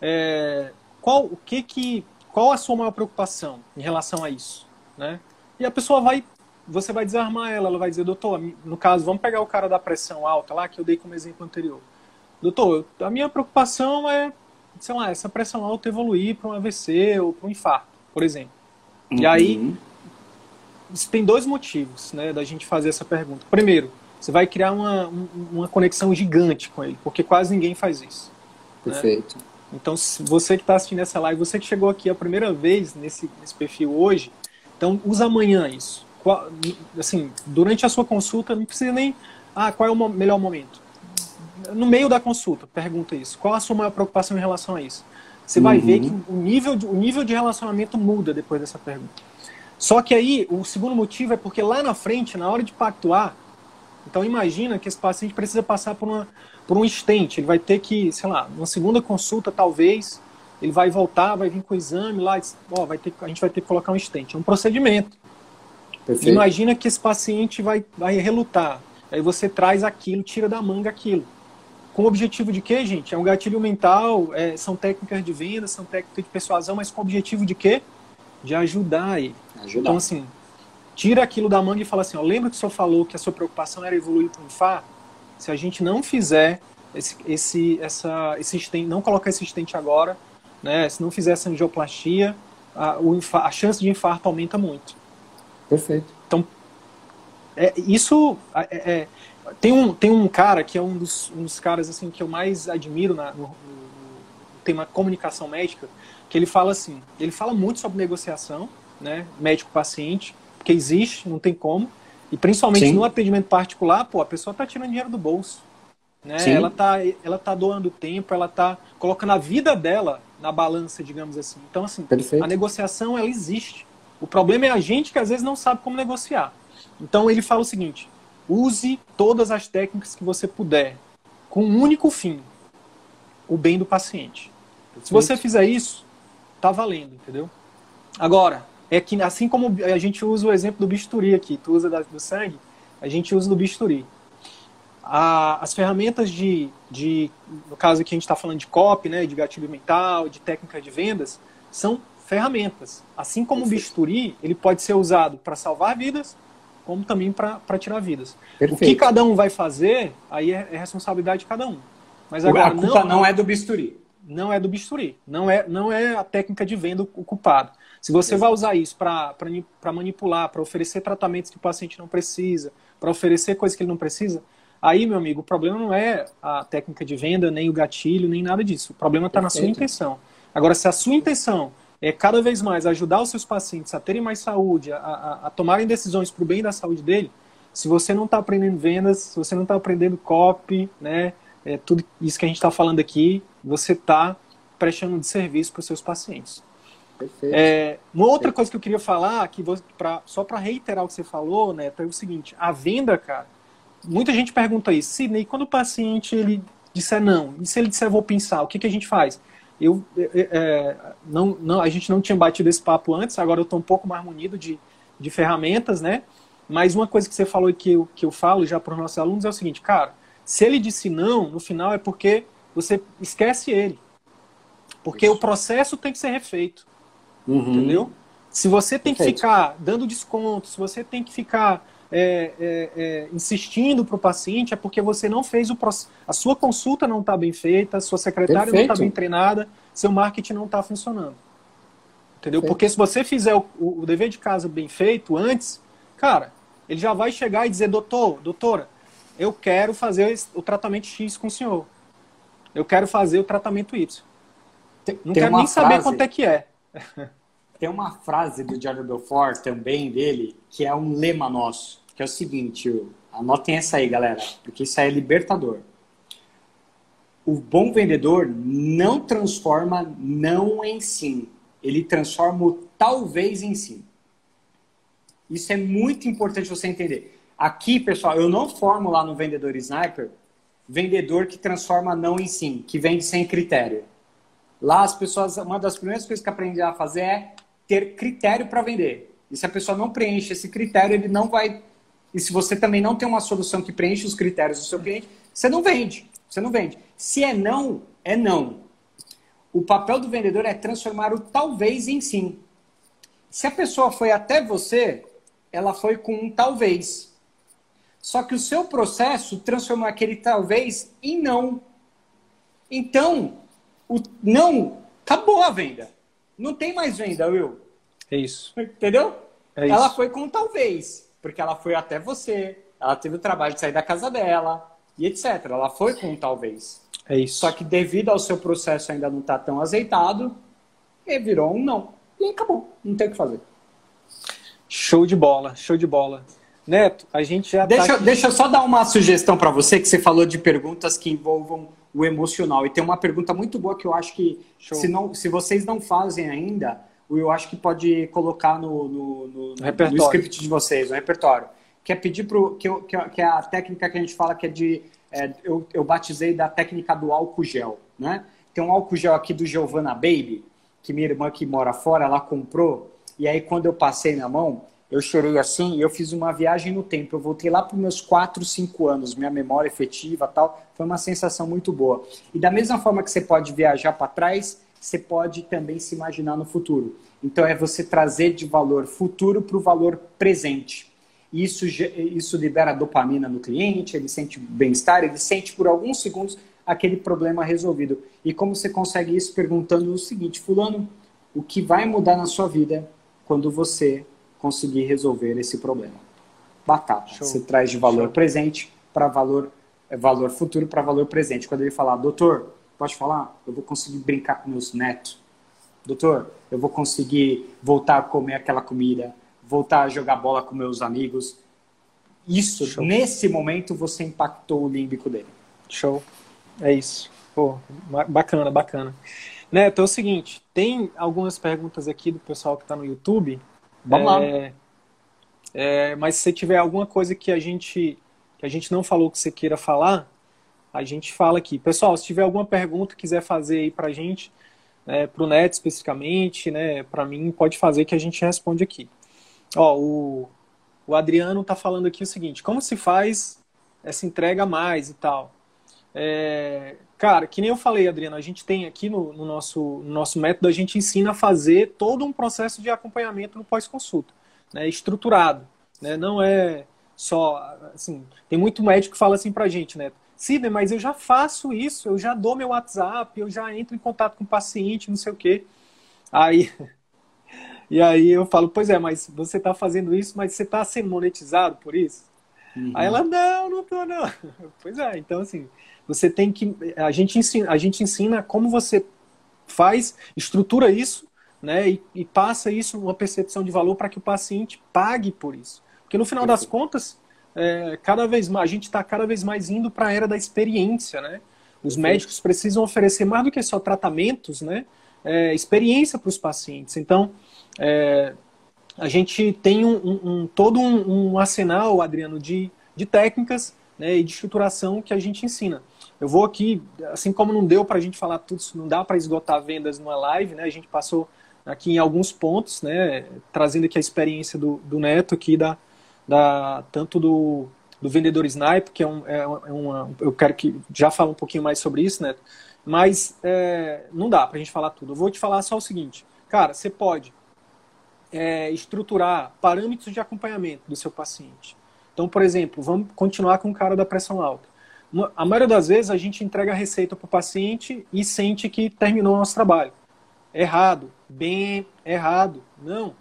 é qual, o que que, qual a sua maior preocupação em relação a isso, né? E a pessoa vai, você vai desarmar ela, ela vai dizer, doutor, no caso, vamos pegar o cara da pressão alta lá, que eu dei como exemplo anterior doutor, a minha preocupação é, sei lá, essa pressão alta evoluir para um AVC ou para um infarto, por exemplo. Uhum. E aí, tem dois motivos né, da gente fazer essa pergunta. Primeiro, você vai criar uma, uma conexão gigante com ele, porque quase ninguém faz isso. Né? Perfeito. Né? Então, você que está assistindo essa live, você que chegou aqui a primeira vez nesse, nesse perfil hoje, então usa amanhã isso. Qual, assim, durante a sua consulta, não precisa nem. Ah, qual é o melhor momento? no meio da consulta, pergunta isso. Qual a sua maior preocupação em relação a isso? Você uhum. vai ver que o nível, de, o nível de relacionamento muda depois dessa pergunta. Só que aí, o segundo motivo é porque lá na frente, na hora de pactuar, então imagina que esse paciente precisa passar por, uma, por um estente. Ele vai ter que, sei lá, uma segunda consulta talvez, ele vai voltar, vai vir com o exame lá, ó, vai ter, a gente vai ter que colocar um estente. É um procedimento. Perfeito. Imagina que esse paciente vai, vai relutar. Aí você traz aquilo, tira da manga aquilo. Com o objetivo de quê, gente? É um gatilho mental, é, são técnicas de venda, são técnicas de persuasão, mas com o objetivo de quê? De ajudar ele. Ajudar. Então, assim, tira aquilo da manga e fala assim, ó, lembra que o senhor falou que a sua preocupação era evoluir para um infarto? Se a gente não fizer esse, esse, essa, esse não colocar esse estente agora, né, se não fizer essa angioplastia, a, o a chance de infarto aumenta muito. Perfeito. Então, é, isso é, é, tem um, tem um cara que é um dos, um dos caras assim que eu mais admiro na, no, no, tema comunicação médica, que ele fala assim, ele fala muito sobre negociação, né, médico-paciente, que existe, não tem como, e principalmente Sim. no atendimento particular, pô, a pessoa está tirando dinheiro do bolso, né, Sim. ela está ela tá doando tempo, ela está colocando a vida dela na balança, digamos assim. Então, assim, Perfeito. a negociação, ela existe. O problema é a gente que às vezes não sabe como negociar. Então, ele fala o seguinte, Use todas as técnicas que você puder, com um único fim: o bem do paciente. Se você fizer isso, tá valendo, entendeu? Agora, é que assim como a gente usa o exemplo do bisturi aqui, tu usa do sangue, a gente usa do bisturi. A, as ferramentas de, de, no caso aqui a gente está falando de copy, né, de gatilho mental, de técnica de vendas, são ferramentas. Assim como o bisturi, ele pode ser usado para salvar vidas, como também para tirar vidas. Perfeito. O que cada um vai fazer, aí é, é responsabilidade de cada um. Mas agora, a culpa não, não é do bisturi. Não é do bisturi. Não é, não é a técnica de venda o culpado. Se você Exato. vai usar isso para manipular, para oferecer tratamentos que o paciente não precisa, para oferecer coisa que ele não precisa, aí, meu amigo, o problema não é a técnica de venda, nem o gatilho, nem nada disso. O problema está na sua intenção. Agora, se a sua intenção é cada vez mais ajudar os seus pacientes a terem mais saúde, a, a, a tomarem decisões para o bem da saúde dele, se você não está aprendendo vendas, se você não está aprendendo copy, né, é, tudo isso que a gente está falando aqui, você está prestando de serviço para os seus pacientes. Perfeito. É, uma outra Perfeito. coisa que eu queria falar, que pra, só para reiterar o que você falou, né, é o seguinte: a venda, cara, muita gente pergunta isso, Sidney, quando o paciente ele disser não, e se ele disser vou pensar, o que, que a gente faz? Eu, é, é, não, não, a gente não tinha batido esse papo antes, agora eu estou um pouco mais munido de, de ferramentas, né? Mas uma coisa que você falou e que eu, que eu falo já para os nossos alunos é o seguinte, cara, se ele disse não, no final é porque você esquece ele. Porque Isso. o processo tem que ser refeito. Uhum. Entendeu? Se você tem Perfeito. que ficar dando desconto, se você tem que ficar é, é, é, insistindo para o paciente, é porque você não fez o processo. A sua consulta não está bem feita, a sua secretária Perfeito. não está bem treinada, seu marketing não está funcionando. Entendeu? Perfeito. Porque se você fizer o, o, dever de casa bem feito antes, cara, ele já vai chegar e dizer, doutor, doutora, eu quero fazer o tratamento X com o senhor. Eu quero fazer o tratamento Y. Tem, não quero nem frase, saber quanto é que é. Tem uma frase do Jordan Belfort também dele, que é um lema nosso, que é o seguinte, anotem essa aí, galera, porque isso aí é libertador. O bom vendedor não transforma não em sim. Ele transforma o talvez em sim. Isso é muito importante você entender. Aqui, pessoal, eu não formo lá no Vendedor Sniper vendedor que transforma não em sim, que vende sem critério. Lá as pessoas, uma das primeiras coisas que aprendem a fazer é ter critério para vender. E se a pessoa não preenche esse critério, ele não vai. E se você também não tem uma solução que preenche os critérios do seu cliente, você não vende. Você não vende. Se é não, é não. O papel do vendedor é transformar o talvez em sim. Se a pessoa foi até você, ela foi com um talvez. Só que o seu processo transformou aquele talvez em não. Então, o não acabou a venda. Não tem mais venda, Will. É isso. Entendeu? É ela isso. foi com talvez, porque ela foi até você, ela teve o trabalho de sair da casa dela e etc. Ela foi com talvez. É isso. Só que devido ao seu processo ainda não estar tá tão azeitado, virou um não. E acabou. Não tem o que fazer. Show de bola, show de bola. Neto, a gente já tá deixa, tá deixa eu só dar uma sugestão para você, que você falou de perguntas que envolvam o emocional. E tem uma pergunta muito boa que eu acho que, se, não, se vocês não fazem ainda, eu acho que pode colocar no, no, no, no, script de vocês, no repertório. Que é pedir pro. Que, eu, que, que, é a técnica que a gente fala que é de. É, eu, eu batizei da técnica do álcool gel. Né? Tem um álcool gel aqui do Giovanna Baby, que minha irmã que mora fora, ela comprou. E aí, quando eu passei na mão, eu chorei assim e eu fiz uma viagem no tempo. Eu voltei lá para os meus 4, 5 anos, minha memória efetiva tal. Foi uma sensação muito boa. E da mesma forma que você pode viajar para trás, você pode também se imaginar no futuro. Então é você trazer de valor futuro para o valor presente. Isso, isso libera dopamina no cliente, ele sente bem-estar, ele sente por alguns segundos aquele problema resolvido. E como você consegue isso perguntando o seguinte, fulano, o que vai mudar na sua vida quando você conseguir resolver esse problema. Batata. Show. Você traz de valor Show. presente para valor, é, valor futuro para valor presente. Quando ele falar, doutor, pode falar? Eu vou conseguir brincar com meus netos. Doutor, eu vou conseguir voltar a comer aquela comida, voltar a jogar bola com meus amigos. Isso, Show. nesse momento, você impactou o límbico dele. Show. É isso. Pô, bacana, bacana. Neto, é o seguinte, tem algumas perguntas aqui do pessoal que está no YouTube Vamos é, lá. É, mas se tiver alguma coisa que a gente que a gente não falou que você queira falar, a gente fala aqui. Pessoal, se tiver alguma pergunta quiser fazer aí pra gente, né, pro Neto especificamente, né, para mim, pode fazer que a gente responde aqui. Ó, o, o Adriano tá falando aqui o seguinte, como se faz essa entrega a mais e tal? É, Cara, que nem eu falei, Adriana, a gente tem aqui no, no, nosso, no nosso método, a gente ensina a fazer todo um processo de acompanhamento no pós-consulta, né, estruturado. Né, não é só, assim, tem muito médico que fala assim pra gente, né, Sidney, mas eu já faço isso, eu já dou meu WhatsApp, eu já entro em contato com o paciente, não sei o quê. Aí, e aí eu falo, pois é, mas você está fazendo isso, mas você está sendo monetizado por isso? Uhum. Aí ela, não, não tô, não. Pois é, então assim, você tem que. A gente ensina, a gente ensina como você faz, estrutura isso, né? E, e passa isso, uma percepção de valor para que o paciente pague por isso. Porque no final das contas, é, cada vez mais, a gente está cada vez mais indo para a era da experiência, né? Os médicos precisam oferecer mais do que só tratamentos, né? É, experiência para os pacientes. Então, é, a gente tem um, um, um todo um, um, arsenal, Adriano, de, de técnicas né, e de estruturação que a gente ensina. Eu vou aqui, assim como não deu para a gente falar tudo, não dá para esgotar vendas numa live, né? A gente passou aqui em alguns pontos, né? Trazendo aqui a experiência do, do Neto aqui, da, da, tanto do, do vendedor Snipe, que é, um, é, uma. Eu quero que já fale um pouquinho mais sobre isso, Neto. Mas é, não dá para a gente falar tudo. Eu vou te falar só o seguinte. Cara, você pode é, estruturar parâmetros de acompanhamento do seu paciente. Então, por exemplo, vamos continuar com o cara da pressão alta. A maioria das vezes a gente entrega a receita para o paciente e sente que terminou o nosso trabalho. Errado, bem errado. Não.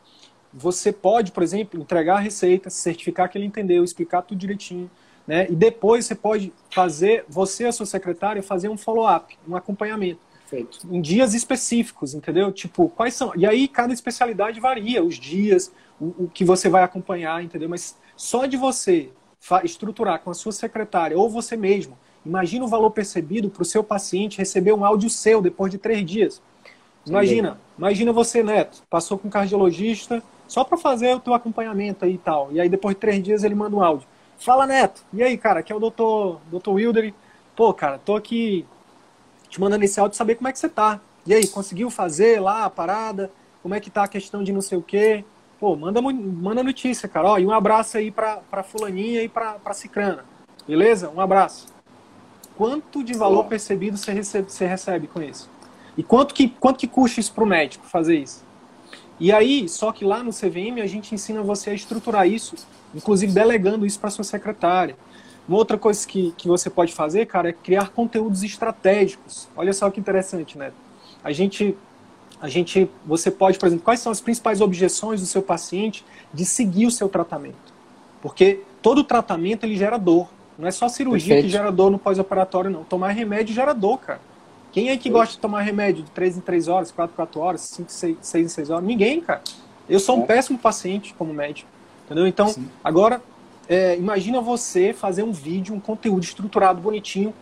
Você pode, por exemplo, entregar a receita, certificar que ele entendeu, explicar tudo direitinho, né? E depois você pode fazer, você e a sua secretária, fazer um follow-up, um acompanhamento. Feito. Em dias específicos, entendeu? Tipo, quais são. E aí cada especialidade varia, os dias, o, o que você vai acompanhar, entendeu? Mas só de você estruturar com a sua secretária ou você mesmo, imagina o valor percebido para o seu paciente receber um áudio seu depois de três dias. Imagina, Sim. imagina você, Neto, passou com um cardiologista só para fazer o teu acompanhamento aí e tal. E aí depois de três dias ele manda um áudio. Fala, Neto. E aí, cara, aqui é o doutor, doutor Wilder. Pô, cara, tô aqui te mandando esse áudio saber como é que você tá. E aí, conseguiu fazer lá a parada? Como é que tá a questão de não sei o quê? Pô, manda, manda notícia, cara. Ó, e um abraço aí pra, pra fulaninha e pra, pra cicrana. Beleza? Um abraço. Quanto de valor percebido você recebe, você recebe com isso? E quanto que, quanto que custa isso pro médico fazer isso? E aí, só que lá no CVM a gente ensina você a estruturar isso, inclusive delegando isso para sua secretária. Uma outra coisa que, que você pode fazer, cara, é criar conteúdos estratégicos. Olha só que interessante, né? A gente, a gente, você pode, por exemplo, quais são as principais objeções do seu paciente de seguir o seu tratamento? Porque todo tratamento ele gera dor. Não é só cirurgia Perfeito. que gera dor no pós-operatório, não. Tomar remédio gera dor, cara. Quem é que gosta de tomar remédio de 3 em 3 horas, 4 em 4 horas, 5, 6, 6 em 6 horas? Ninguém, cara. Eu sou um é. péssimo paciente como médico. Entendeu? Então, Sim. agora, é, imagina você fazer um vídeo, um conteúdo estruturado, bonitinho,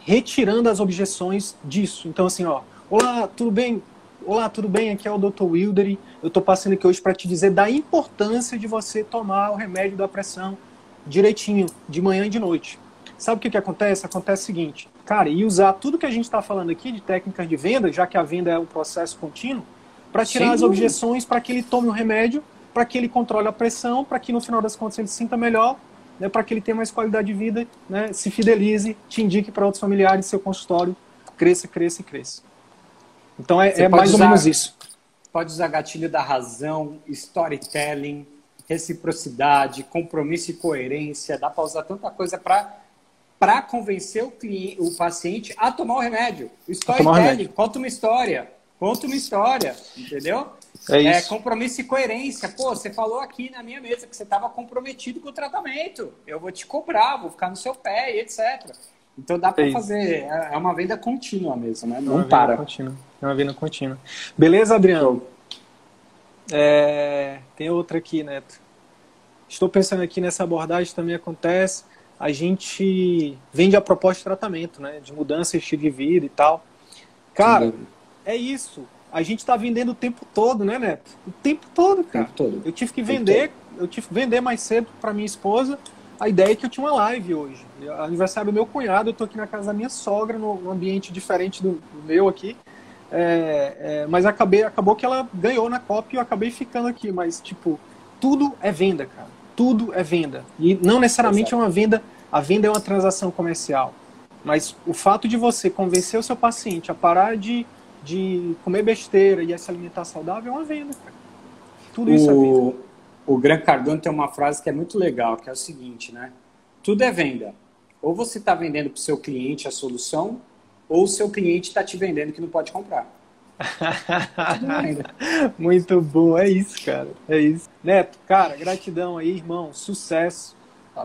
retirando as objeções disso. Então, assim, ó, olá, tudo bem? Olá, tudo bem? Aqui é o Dr. Wildery. Eu estou passando aqui hoje para te dizer da importância de você tomar o remédio da pressão direitinho, de manhã e de noite. Sabe o que, que acontece? Acontece o seguinte, cara, e usar tudo que a gente está falando aqui de técnicas de venda, já que a venda é um processo contínuo, para tirar Sim. as objeções, para que ele tome o remédio, para que ele controle a pressão, para que no final das contas ele se sinta melhor, né, para que ele tenha mais qualidade de vida, né, se fidelize, te indique para outros familiares, seu consultório cresça, cresça e cresça. Então é, é mais usar, ou menos isso. Pode usar gatilho da razão, storytelling, reciprocidade, compromisso e coerência. Dá para usar tanta coisa para para convencer o, cliente, o paciente a tomar o remédio. Storytelling, conta uma história. Conta uma história, entendeu? É, é, compromisso e coerência. Pô, você falou aqui na minha mesa que você estava comprometido com o tratamento. Eu vou te cobrar, vou ficar no seu pé e etc. Então dá para é fazer. É, é uma venda contínua mesmo, né? Não é para. Contínua. É uma venda contínua. Beleza, Adriano? É... Tem outra aqui, Neto. Estou pensando aqui nessa abordagem também acontece a gente vende a proposta de tratamento, né? De mudança de estilo de vida e tal. Cara, é isso. A gente está vendendo o tempo todo, né, Neto? O tempo todo, cara. Tempo todo. Eu tive que vender, eu tive que vender mais cedo para minha esposa a ideia é que eu tinha uma live hoje. Aniversário do meu cunhado, eu tô aqui na casa da minha sogra, num ambiente diferente do meu aqui. É, é, mas acabei, acabou que ela ganhou na Copa e eu acabei ficando aqui. Mas, tipo, tudo é venda, cara tudo é venda. E não necessariamente é uma venda, a venda é uma transação comercial. Mas o fato de você convencer o seu paciente a parar de, de comer besteira e a se alimentar saudável é uma venda, cara. Tudo isso o, é venda. O Gran Cardone tem uma frase que é muito legal, que é o seguinte, né? Tudo é venda. Ou você está vendendo para o seu cliente a solução, ou seu cliente está te vendendo que não pode comprar. Muito bom, é isso, cara. É isso. Neto, cara, gratidão aí, irmão. Sucesso.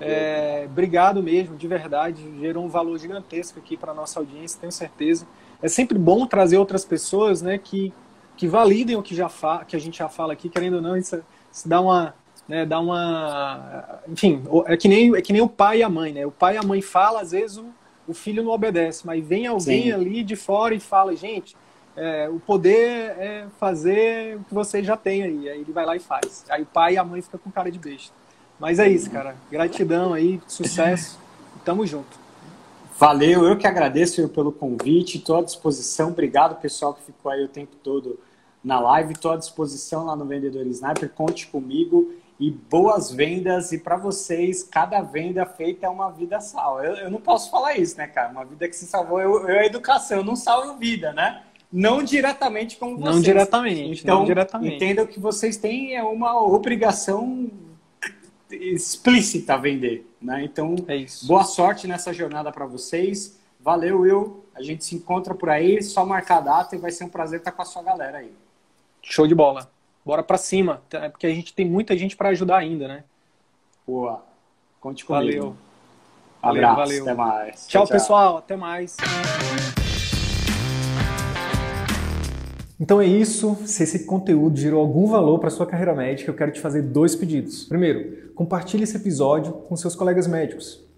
É, obrigado mesmo, de verdade. Gerou um valor gigantesco aqui para nossa audiência, tenho certeza. É sempre bom trazer outras pessoas, né, que, que validem o que, já fa que a gente já fala aqui, querendo ou não, isso, isso dá uma, né, dá uma, enfim, é que nem é que nem o pai e a mãe, né? O pai e a mãe falam, às vezes o, o filho não obedece, mas vem alguém Sim. ali de fora e fala, gente, é, o poder é fazer o que você já tem aí. Aí ele vai lá e faz. Aí o pai e a mãe ficam com cara de besta. Mas é isso, cara. Gratidão aí, sucesso. Tamo junto. Valeu, eu que agradeço pelo convite, estou à disposição. Obrigado, pessoal, que ficou aí o tempo todo na live. Estou à disposição lá no Vendedor Sniper. Conte comigo e boas vendas. E para vocês, cada venda feita é uma vida salva. Eu, eu, não posso falar isso, né, cara? Uma vida que se salvou eu, eu a educação. Eu não salvo vida, né? Não diretamente como vocês. Não diretamente. Então, não diretamente. entenda que vocês têm é uma obrigação explícita a vender. Né? Então, é boa sorte nessa jornada para vocês. Valeu, Will. A gente se encontra por aí. Só marcar a data e vai ser um prazer estar com a sua galera aí. Show de bola. Bora para cima, tá? porque a gente tem muita gente para ajudar ainda, né? Boa. Conte comigo. Valeu. Abraço, valeu. Até mais. Tchau, tchau, pessoal. Até mais. Então é isso. Se esse conteúdo gerou algum valor para sua carreira médica, eu quero te fazer dois pedidos. Primeiro, compartilhe esse episódio com seus colegas médicos,